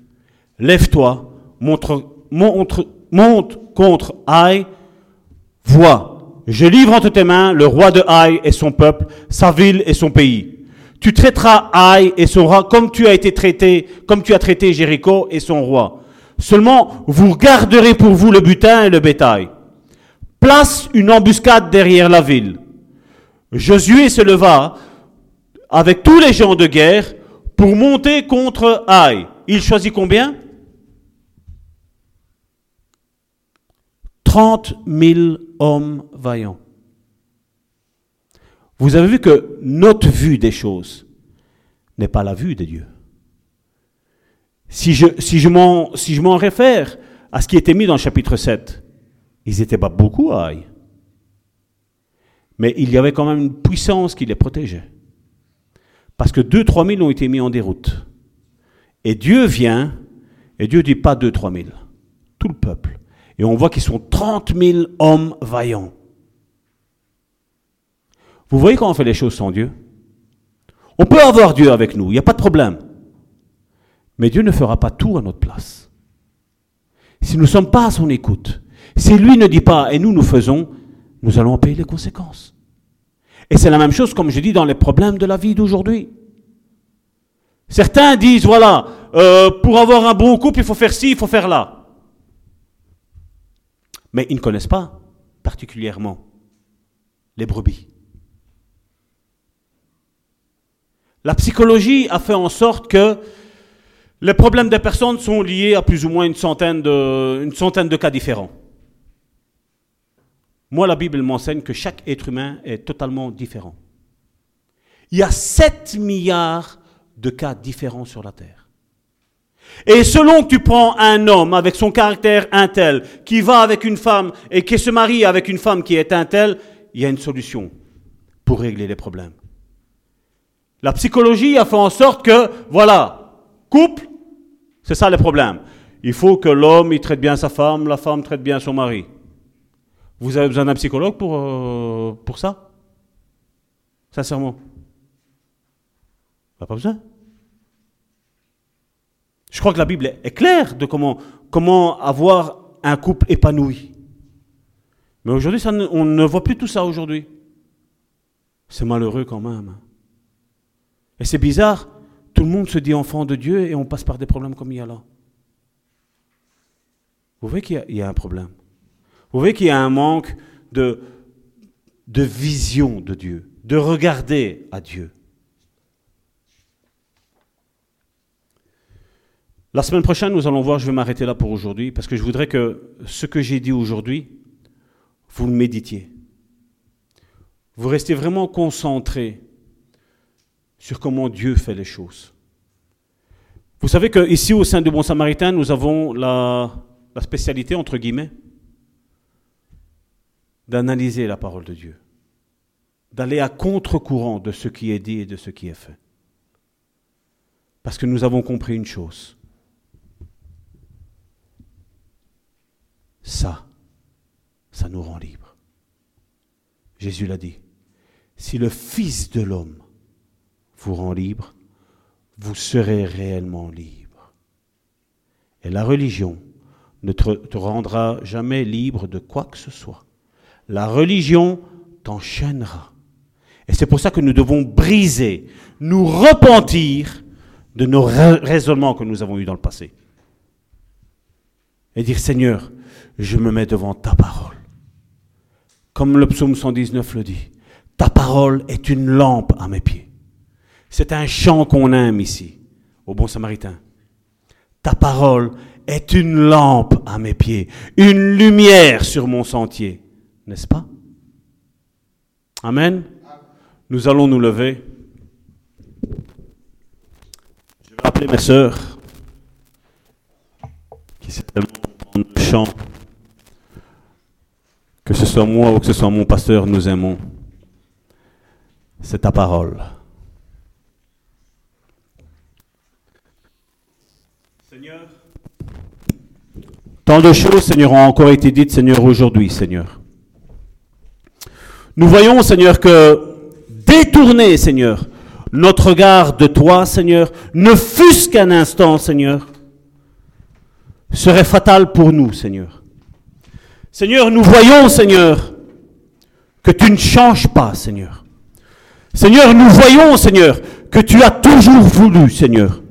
Speaker 1: Lève-toi, montre, montre, monte contre Haï, vois, je livre entre tes mains le roi de Haï et son peuple, sa ville et son pays. Tu traiteras Aïe et son roi comme tu as été traité, comme tu as traité Jéricho et son roi. Seulement, vous garderez pour vous le butin et le bétail. Place une embuscade derrière la ville. Josué se leva avec tous les gens de guerre pour monter contre Aïe. Il choisit combien? 30 000 hommes vaillants. Vous avez vu que notre vue des choses n'est pas la vue de Dieu. Si je, si je m'en si réfère à ce qui était mis dans le chapitre 7, ils n'étaient pas beaucoup à. Mais il y avait quand même une puissance qui les protégeait. Parce que 2-3 000 ont été mis en déroute. Et Dieu vient, et Dieu dit pas 2-3 000, tout le peuple. Et on voit qu'ils sont 30 000 hommes vaillants. Vous voyez comment on fait les choses sans Dieu? On peut avoir Dieu avec nous, il n'y a pas de problème. Mais Dieu ne fera pas tout à notre place. Si nous ne sommes pas à son écoute, si lui ne dit pas et nous nous faisons, nous allons en payer les conséquences. Et c'est la même chose, comme je dis, dans les problèmes de la vie d'aujourd'hui. Certains disent, voilà, euh, pour avoir un bon couple, il faut faire ci, il faut faire là. Mais ils ne connaissent pas particulièrement les brebis. La psychologie a fait en sorte que les problèmes des personnes sont liés à plus ou moins une centaine de, cas différents. Moi, la Bible m'enseigne que chaque être humain est totalement différent. Il y a 7 milliards de cas différents sur la Terre. Et selon que tu prends un homme avec son caractère intel, qui va avec une femme et qui se marie avec une femme qui est intel, il y a une solution pour régler les problèmes. La psychologie a fait en sorte que, voilà, couple, c'est ça le problème. Il faut que l'homme, il traite bien sa femme, la femme traite bien son mari. Vous avez besoin d'un psychologue pour, euh, pour ça? Sincèrement? Pas besoin. Je crois que la Bible est claire de comment, comment avoir un couple épanoui. Mais aujourd'hui, on ne voit plus tout ça aujourd'hui. C'est malheureux quand même. Et c'est bizarre, tout le monde se dit enfant de Dieu et on passe par des problèmes comme il y a là. Vous voyez qu'il y, a un problème. Vous voyez qu'il y a un manque de, de vision de Dieu, de regarder à Dieu. La semaine prochaine, nous allons voir, je vais m'arrêter là pour aujourd'hui, parce que je voudrais que ce que j'ai dit aujourd'hui, vous le méditiez. Vous restez vraiment concentré sur comment Dieu fait les choses. Vous savez qu'ici, au sein du Bon Samaritain, nous avons la, la spécialité, entre guillemets, d'analyser la parole de Dieu, d'aller à contre-courant de ce qui est dit et de ce qui est fait. Parce que nous avons compris une chose. Ça, ça nous rend libres. Jésus l'a dit. Si le Fils de l'homme vous rend libre, vous serez réellement libre. Et la religion ne te, rendra jamais libre de quoi que ce soit. La religion t'enchaînera. Et c'est pour ça que nous devons briser, nous repentir de nos raisonnements que nous avons eus dans le passé. Et dire, Seigneur, je me mets devant ta parole. Comme le psaume 119 le dit, ta parole est une lampe à mes pieds c'est un chant qu'on aime ici, au Bon Samaritain. Ta parole est une lampe à mes pieds, une lumière sur mon sentier, n'est-ce pas? Amen. Nous allons nous lever. Je vais appeler mes sœurs, qui dans le chant, que ce soit moi ou que ce soit mon pasteur, nous aimons. C'est ta parole. Tant de choses, Seigneur, ont encore été dites, Seigneur, aujourd'hui, Seigneur. Nous voyons, Seigneur, que détourner, Seigneur, notre regard de toi, Seigneur, ne fût-ce qu'un instant, Seigneur, serait fatal pour nous, Seigneur. Seigneur, nous voyons, Seigneur, que tu ne changes pas, Seigneur. Seigneur, nous voyons, Seigneur, que tu as toujours voulu, Seigneur,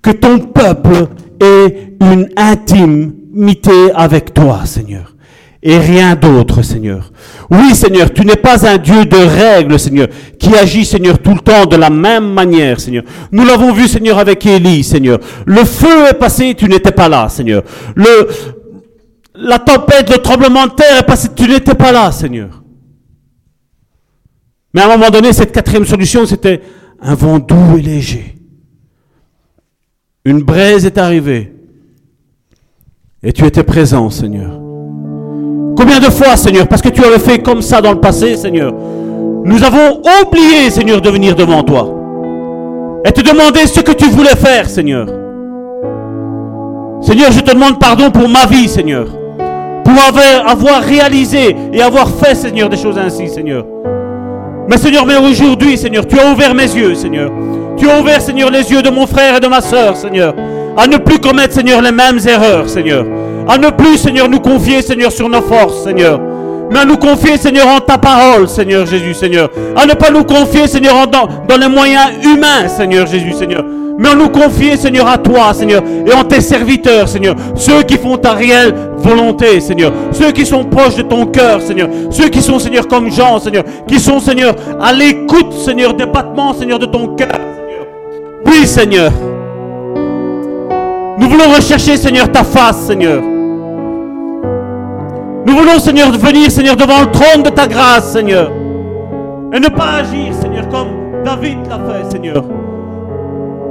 Speaker 1: que ton peuple ait une intimité avec toi, Seigneur et rien d'autre, Seigneur. Oui, Seigneur, tu n'es pas un Dieu de règles, Seigneur, qui agit, Seigneur, tout le temps de la même manière, Seigneur. Nous l'avons vu, Seigneur, avec Élie, Seigneur. Le feu est passé, tu n'étais pas là, Seigneur. La tempête, le tremblement de terre tu n'étais pas là, Seigneur. Mais à un moment donné, cette quatrième solution, c'était un vent doux et léger. Une braise est arrivée. Et tu étais présent, Seigneur. Combien de fois, Seigneur, parce que tu avais fait comme ça dans le passé, Seigneur, nous avons oublié, Seigneur, de venir devant toi et te demander ce que tu voulais faire, Seigneur. Seigneur, je te demande pardon pour ma vie, Seigneur, pour avoir, réalisé et avoir fait, Seigneur, des choses ainsi, Seigneur. Mais Seigneur, mais aujourd'hui, Seigneur, tu as ouvert mes yeux, Seigneur. Tu as ouvert, Seigneur, les yeux de mon frère et de ma soeur, Seigneur, à ne plus commettre, Seigneur, les mêmes erreurs, Seigneur. À ne plus, Seigneur, nous confier, Seigneur, sur nos forces, Seigneur. Mais à nous confier, Seigneur, en ta parole, Seigneur Jésus, Seigneur. À ne pas nous confier, Seigneur, dans, les moyens humains, Seigneur Jésus, Seigneur. Mais à nous confier, Seigneur, à toi, Seigneur, et en tes serviteurs, Seigneur. Ceux qui font ta réelle volonté, Seigneur. Ceux qui sont proches de ton cœur, Seigneur. Ceux qui sont, Seigneur, comme Jean, Seigneur. Qui sont, Seigneur, à l'écoute, Seigneur, des battements, Seigneur, de ton cœur, Seigneur. Oui, Seigneur. Nous voulons rechercher, Seigneur, ta face, Seigneur. Nous voulons, Seigneur, venir, Seigneur, devant le trône de ta grâce, Seigneur. Et ne pas agir, Seigneur, comme David l'a fait, Seigneur.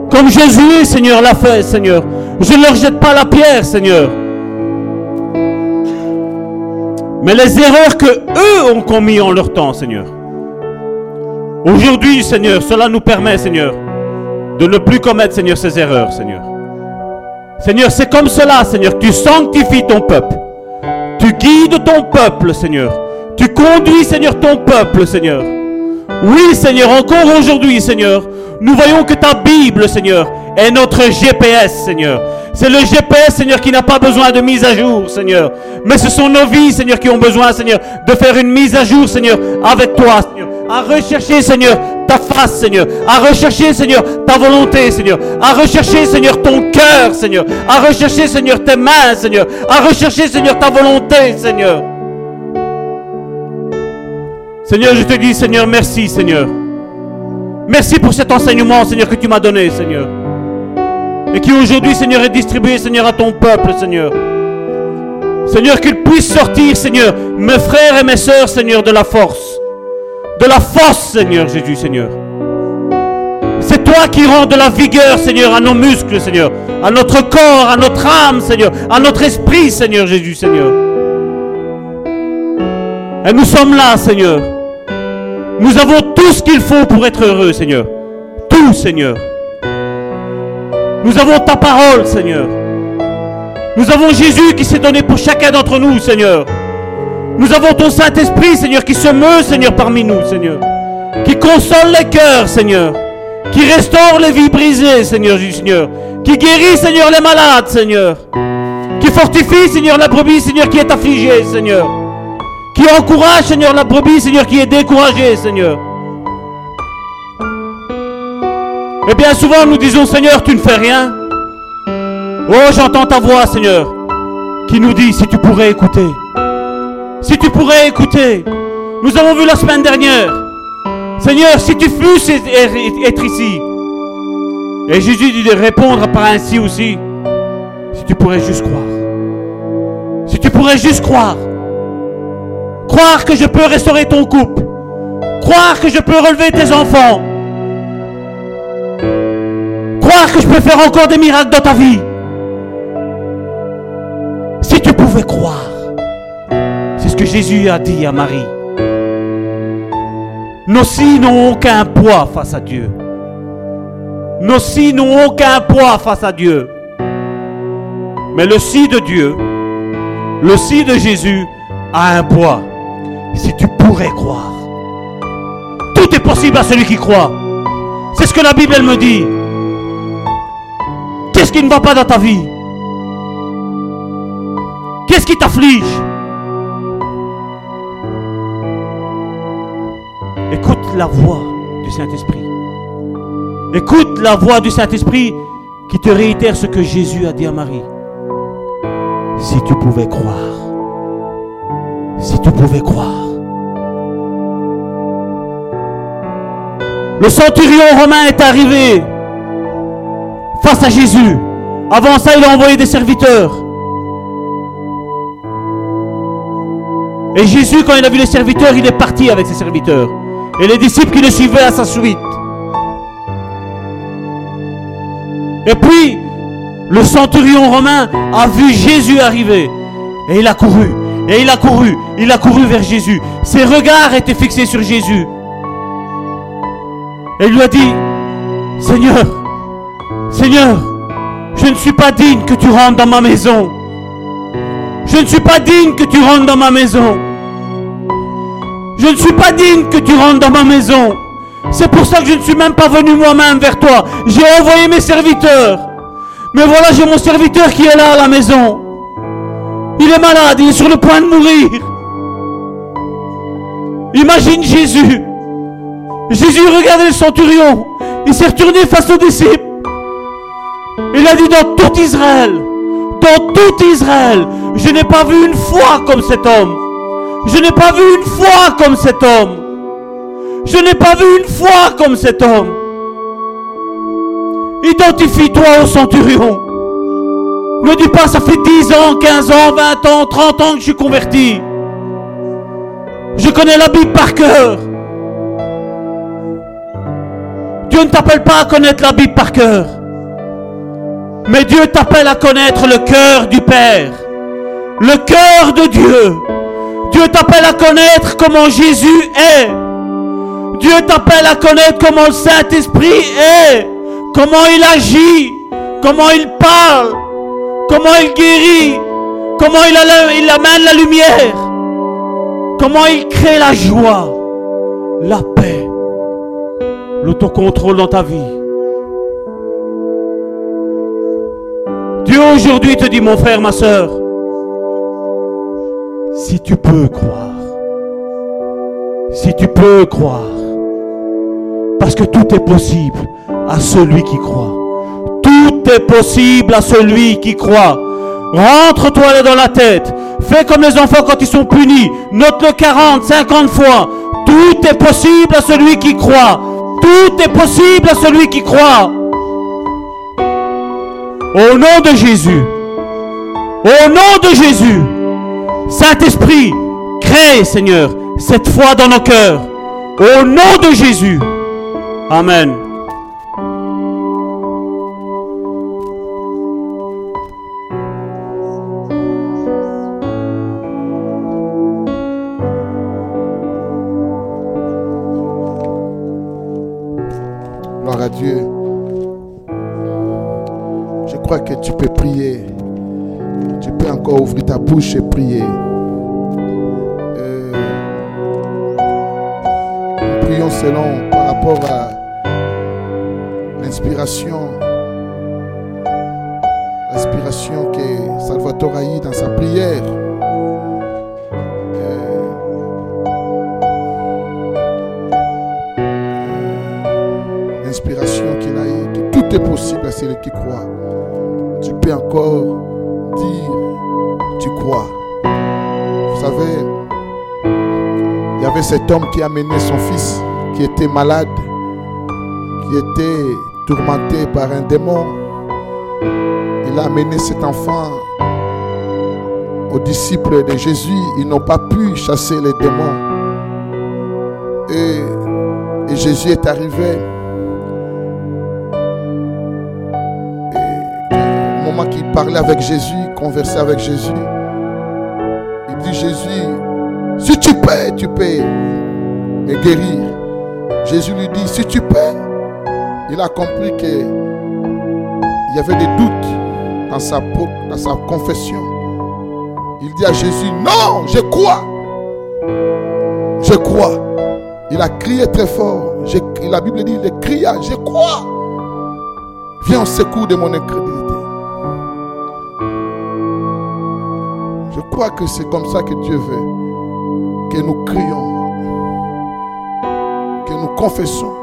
Speaker 1: Comme Jésus, Seigneur, l'a fait, Seigneur. Je ne leur jette pas la pierre, Seigneur. Mais les erreurs que eux ont commis en leur temps, Seigneur. Aujourd'hui, Seigneur, cela nous permet, Seigneur, de ne plus commettre, Seigneur, ces erreurs, Seigneur. Seigneur, c'est comme cela, Seigneur, tu sanctifies ton peuple. Tu guides ton peuple, Seigneur. Tu conduis, Seigneur, ton peuple, Seigneur. Oui, Seigneur, encore aujourd'hui, Seigneur, nous voyons que ta Bible, Seigneur, est notre GPS, Seigneur. C'est le GPS, Seigneur, qui n'a pas besoin de mise à jour, Seigneur. Mais ce sont nos vies, Seigneur, qui ont besoin, Seigneur, de faire une mise à jour, Seigneur, avec toi, Seigneur. À rechercher, Seigneur, ta face, Seigneur. À rechercher, Seigneur, ta volonté, Seigneur. À rechercher, Seigneur, ton cœur, Seigneur. À rechercher, Seigneur, tes mains, Seigneur. À rechercher, Seigneur, ta volonté, Seigneur. Seigneur, je te dis, Seigneur, merci, Seigneur. Merci pour cet enseignement, Seigneur, que tu m'as donné, Seigneur. Et qui aujourd'hui, Seigneur, est distribué, Seigneur, à ton peuple, Seigneur. Seigneur, qu'il puisse sortir, Seigneur, mes frères et mes sœurs, Seigneur, de la force. De la force, Seigneur Jésus, Seigneur. C'est toi qui rends de la vigueur, Seigneur, à nos muscles, Seigneur. À notre corps, à notre âme, Seigneur. À notre esprit, Seigneur Jésus, Seigneur. Et nous sommes là, Seigneur. Nous avons tout ce qu'il faut pour être heureux, Seigneur. Tout, Seigneur. Nous avons ta parole, Seigneur. Nous avons Jésus qui s'est donné pour chacun d'entre nous, Seigneur. Nous avons ton Saint-Esprit, Seigneur, qui se meut, Seigneur, parmi nous, Seigneur. Qui console les cœurs, Seigneur. Qui restaure les vies brisées, Seigneur, Seigneur. Qui guérit, Seigneur, les malades, Seigneur. Qui fortifie, Seigneur, la brebis, Seigneur, qui est affligée, Seigneur. Qui encourage, Seigneur, la brebis, Seigneur, qui est découragée, Seigneur. Et bien souvent, nous disons, Seigneur, tu ne fais rien. Oh, j'entends ta voix, Seigneur, qui nous dit, si tu pourrais écouter. Si tu pourrais écouter. Nous avons vu la semaine dernière. Seigneur, si tu fusses être ici. Et Jésus dit de répondre par ainsi aussi. Si tu pourrais juste croire. Si tu pourrais juste croire. Croire que je peux restaurer ton couple. Croire que je peux relever tes enfants. Je peux faire encore des miracles dans ta vie. Si tu pouvais croire. C'est ce que Jésus a dit à Marie. Nos si n'ont aucun poids face à Dieu. Nos si n'ont aucun poids face à Dieu. Mais le si de Dieu, le si de Jésus a un poids. Si tu pourrais croire. Tout est possible à celui qui croit. C'est ce que la Bible me dit. Qu'est-ce qui ne va pas dans ta vie? Qu'est-ce qui t'afflige? Écoute la voix du Saint-Esprit. Écoute la voix du Saint-Esprit qui te réitère ce que Jésus a dit à Marie. Si tu pouvais croire, si tu pouvais croire. Le centurion romain est arrivé face à Jésus. Avant ça, il a envoyé des serviteurs. Et Jésus, quand il a vu les serviteurs, il est parti avec ses serviteurs. Et les disciples qui le suivaient à sa suite. Et puis, le centurion romain a vu Jésus arriver. Et il a couru. Et il a couru. Il a couru vers Jésus. Ses regards étaient fixés sur Jésus. Et il lui a dit, Seigneur, Seigneur, je ne suis pas digne que tu rentres dans ma maison. Je ne suis pas digne que tu rentres dans ma maison. Je ne suis pas digne que tu rentres dans ma maison. C'est pour ça que je ne suis même pas venu moi-même vers toi. J'ai envoyé mes serviteurs. Mais voilà, j'ai mon serviteur qui est là à la maison. Il est malade, il est sur le point de mourir. Imagine Jésus. Jésus regardait le centurion. Il s'est retourné face aux disciples. Il a dit dans tout Israël, dans tout Israël, je n'ai pas vu une foi comme cet homme. Je n'ai pas vu une foi comme cet homme. Je n'ai pas vu une foi comme cet homme. Identifie-toi au centurion. Ne dis pas, ça fait 10 ans, 15 ans, 20 ans, 30 ans que je suis converti. Je connais la Bible par cœur. Dieu ne t'appelle pas à connaître la Bible par cœur. Mais Dieu t'appelle à connaître le cœur du Père. Le cœur de Dieu. Dieu t'appelle à connaître comment Jésus est. Dieu t'appelle à connaître comment le Saint-Esprit est. Comment il agit. Comment il parle. Comment il guérit. Comment il, amène la lumière. Comment il crée la joie. La paix. L'autocontrôle dans ta vie. Aujourd'hui te dit, mon frère, ma soeur, si tu peux croire, si tu peux croire, parce que tout est possible à celui qui croit. Tout est possible à celui qui croit. Rentre-toi dans la tête. Fais comme les enfants quand ils sont punis. Note-le 40, 50 fois. Tout est possible à celui qui croit. Tout est possible à celui qui croit. Au nom de Jésus. Au nom de Jésus. Saint-Esprit, crée, Seigneur, cette foi dans nos cœurs. Au nom de Jésus. Amen.
Speaker 2: Bouche et prier. Cet homme qui a mené son fils, qui était malade, qui était tourmenté par un démon. Il a amené cet enfant aux disciples de Jésus. Ils n'ont pas pu chasser les démons. Et, Jésus est arrivé. Et au moment qu'il parlait avec Jésus, conversait avec Jésus, il dit Jésus, tu peux me guérir. Jésus lui dit, si tu peux, il a compris que il y avait des doutes dans sa, dans sa confession. Il dit à Jésus, non, je crois. Je crois. Il a crié très fort. Je- la Bible dit, il cria, je crois. Viens au secours de mon incrédulité. Je crois que c'est comme ça que Dieu veut que nous crions, que nous confessons,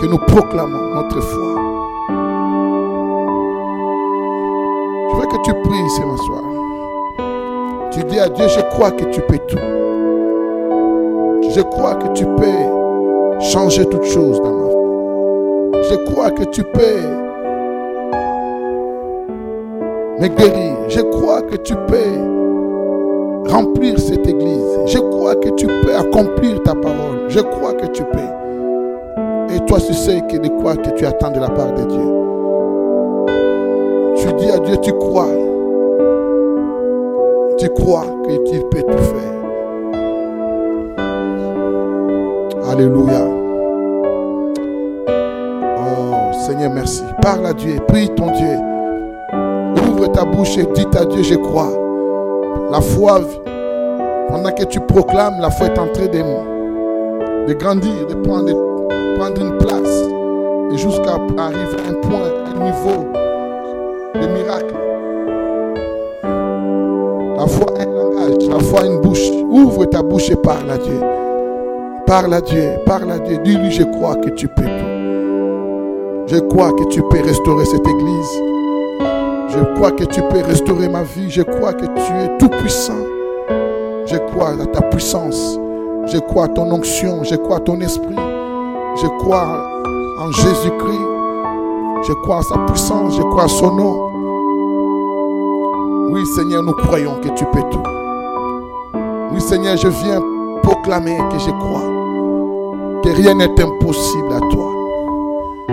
Speaker 2: que nous proclamons notre foi. Je veux que tu pries ce soir. Tu dis à Dieu, je crois que tu peux tout. Je crois que tu peux changer toutes choses dans ma vie. Je crois que tu peux me guérir. Je crois que tu peux remplir cette église. Je crois que tu peux accomplir ta parole. Je crois que tu peux. Et toi, tu sais que de quoi que tu attends de la part de Dieu. Tu dis à Dieu, tu crois. Tu crois qu'il peut tout faire. Alléluia. Oh Seigneur, merci. Parle à Dieu, prie ton Dieu. Ouvre ta bouche et dis à Dieu, je crois. La foi, pendant que tu proclames, la foi est en train de, de grandir, de prendre, une place. Et jusqu'à arriver à un point, un niveau de miracle. La foi a un langage, la foi une bouche. Ouvre ta bouche et parle à Dieu. Parle à Dieu, parle à Dieu. Dis-lui, je crois que tu peux tout. Je crois que tu peux restaurer cette église. Je crois que tu peux restaurer ma vie. Je crois que tu es tout puissant. Je crois à ta puissance. Je crois à ton onction. Je crois à ton esprit. Je crois en Jésus-Christ. Je crois à sa puissance. Je crois à son nom. Oui, Seigneur, nous croyons que tu peux tout. Oui, Seigneur, je viens proclamer que je crois que rien n'est impossible à toi.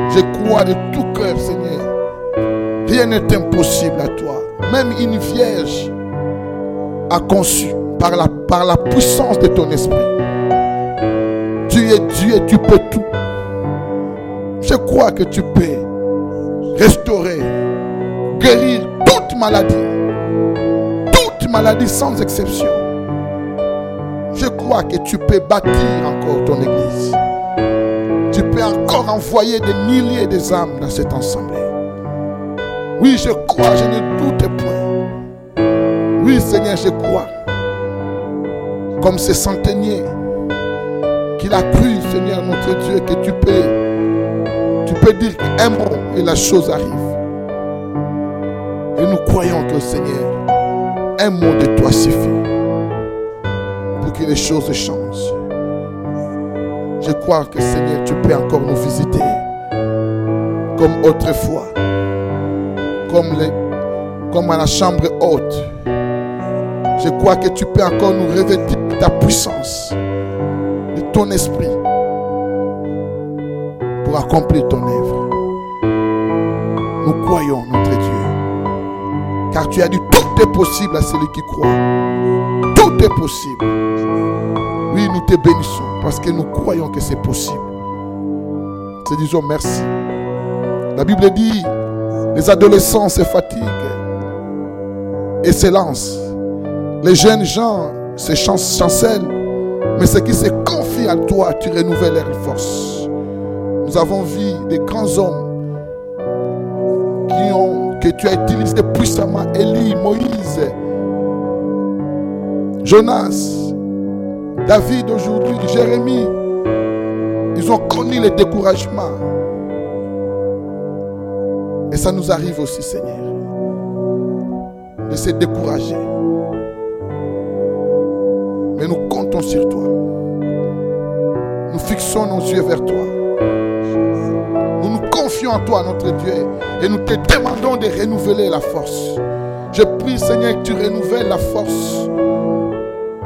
Speaker 2: Je crois de tout cœur, Seigneur. Rien n'est impossible à toi. Même une vierge a conçu par la, par la puissance de ton esprit. Tu es Dieu et tu peux tout. Je crois que tu peux restaurer, guérir toute maladie. Toute maladie sans exception. Je crois que tu peux bâtir encore ton église. Tu peux encore envoyer des milliers d'âmes dans cet ensemble. Oui, je crois, je ne doute point. Oui, Seigneur, je crois. Comme ce centenier qu'il a cru, Seigneur notre Dieu, que tu peux, tu peux dire un mot et la chose arrive. Et nous croyons que, Seigneur, un mot de toi suffit pour que les choses changent. Je crois que, Seigneur, tu peux encore nous visiter comme autrefois comme, à la chambre haute. Je crois que tu peux encore nous revêtir de ta puissance, de ton esprit, pour accomplir ton œuvre. Nous croyons, notre Dieu, car tu as dit tout est possible à celui qui croit. Tout est possible. Oui, nous te bénissons parce que nous croyons que c'est possible. Te disons merci. La Bible dit les adolescents se fatiguent et se lancent. Les jeunes gens se chancellent. Mais ceux qui se confient à toi, tu renouvelles leurs forces. Nous avons vu des grands hommes qui ont, que tu as utilisés puissamment. Élie, Moïse, Jonas, David aujourd'hui, Jérémie. Ils ont connu le découragement. Ça nous arrive aussi, Seigneur, de se décourager. Mais nous comptons sur toi. Nous fixons nos yeux vers toi. Nous nous confions en toi, notre Dieu, et nous te demandons de renouveler la force. Je prie, Seigneur, que tu renouvelles la force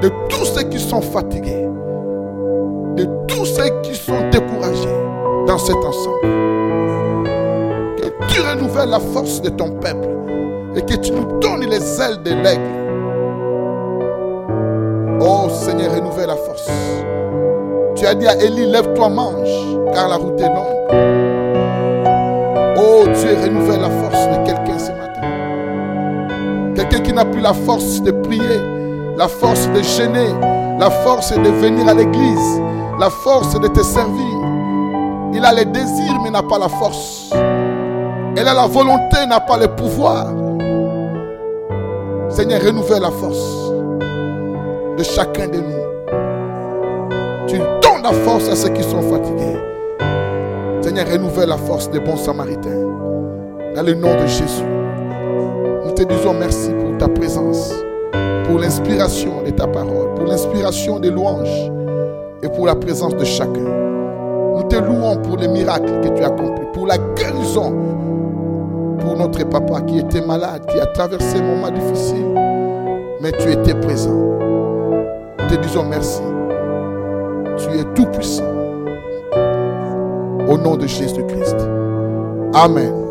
Speaker 2: de tous ceux qui sont fatigués, de tous ceux qui sont découragés dans cet ensemble tu renouvelles la force de ton peuple et que tu nous donnes les ailes de l'aigle. Oh Seigneur, renouvelle la force. Tu as dit à Élie, lève-toi, mange, car la route est longue. Oh Dieu, renouvelle la force de quelqu'un ce matin. Quelqu'un qui n'a plus la force de prier, la force de gêner, la force de venir à l'église, la force de te servir. Il a les désirs mais n'a pas la force. Elle a la volonté, n'a pas le pouvoir. Seigneur, renouvelle la force de chacun de nous. Tu donnes la force à ceux qui sont fatigués. Seigneur, renouvelle la force des bons samaritains. Dans le nom de Jésus. Nous te disons merci pour ta présence, pour l'inspiration de ta parole, pour l'inspiration des louanges et pour la présence de chacun. Nous te louons pour les miracles que tu accomplis, pour la guérison, pour notre papa qui était malade, qui a traversé un moment difficile, mais tu étais présent. Te disons merci. Tu es tout puissant. Au nom de Jésus-Christ. Amen.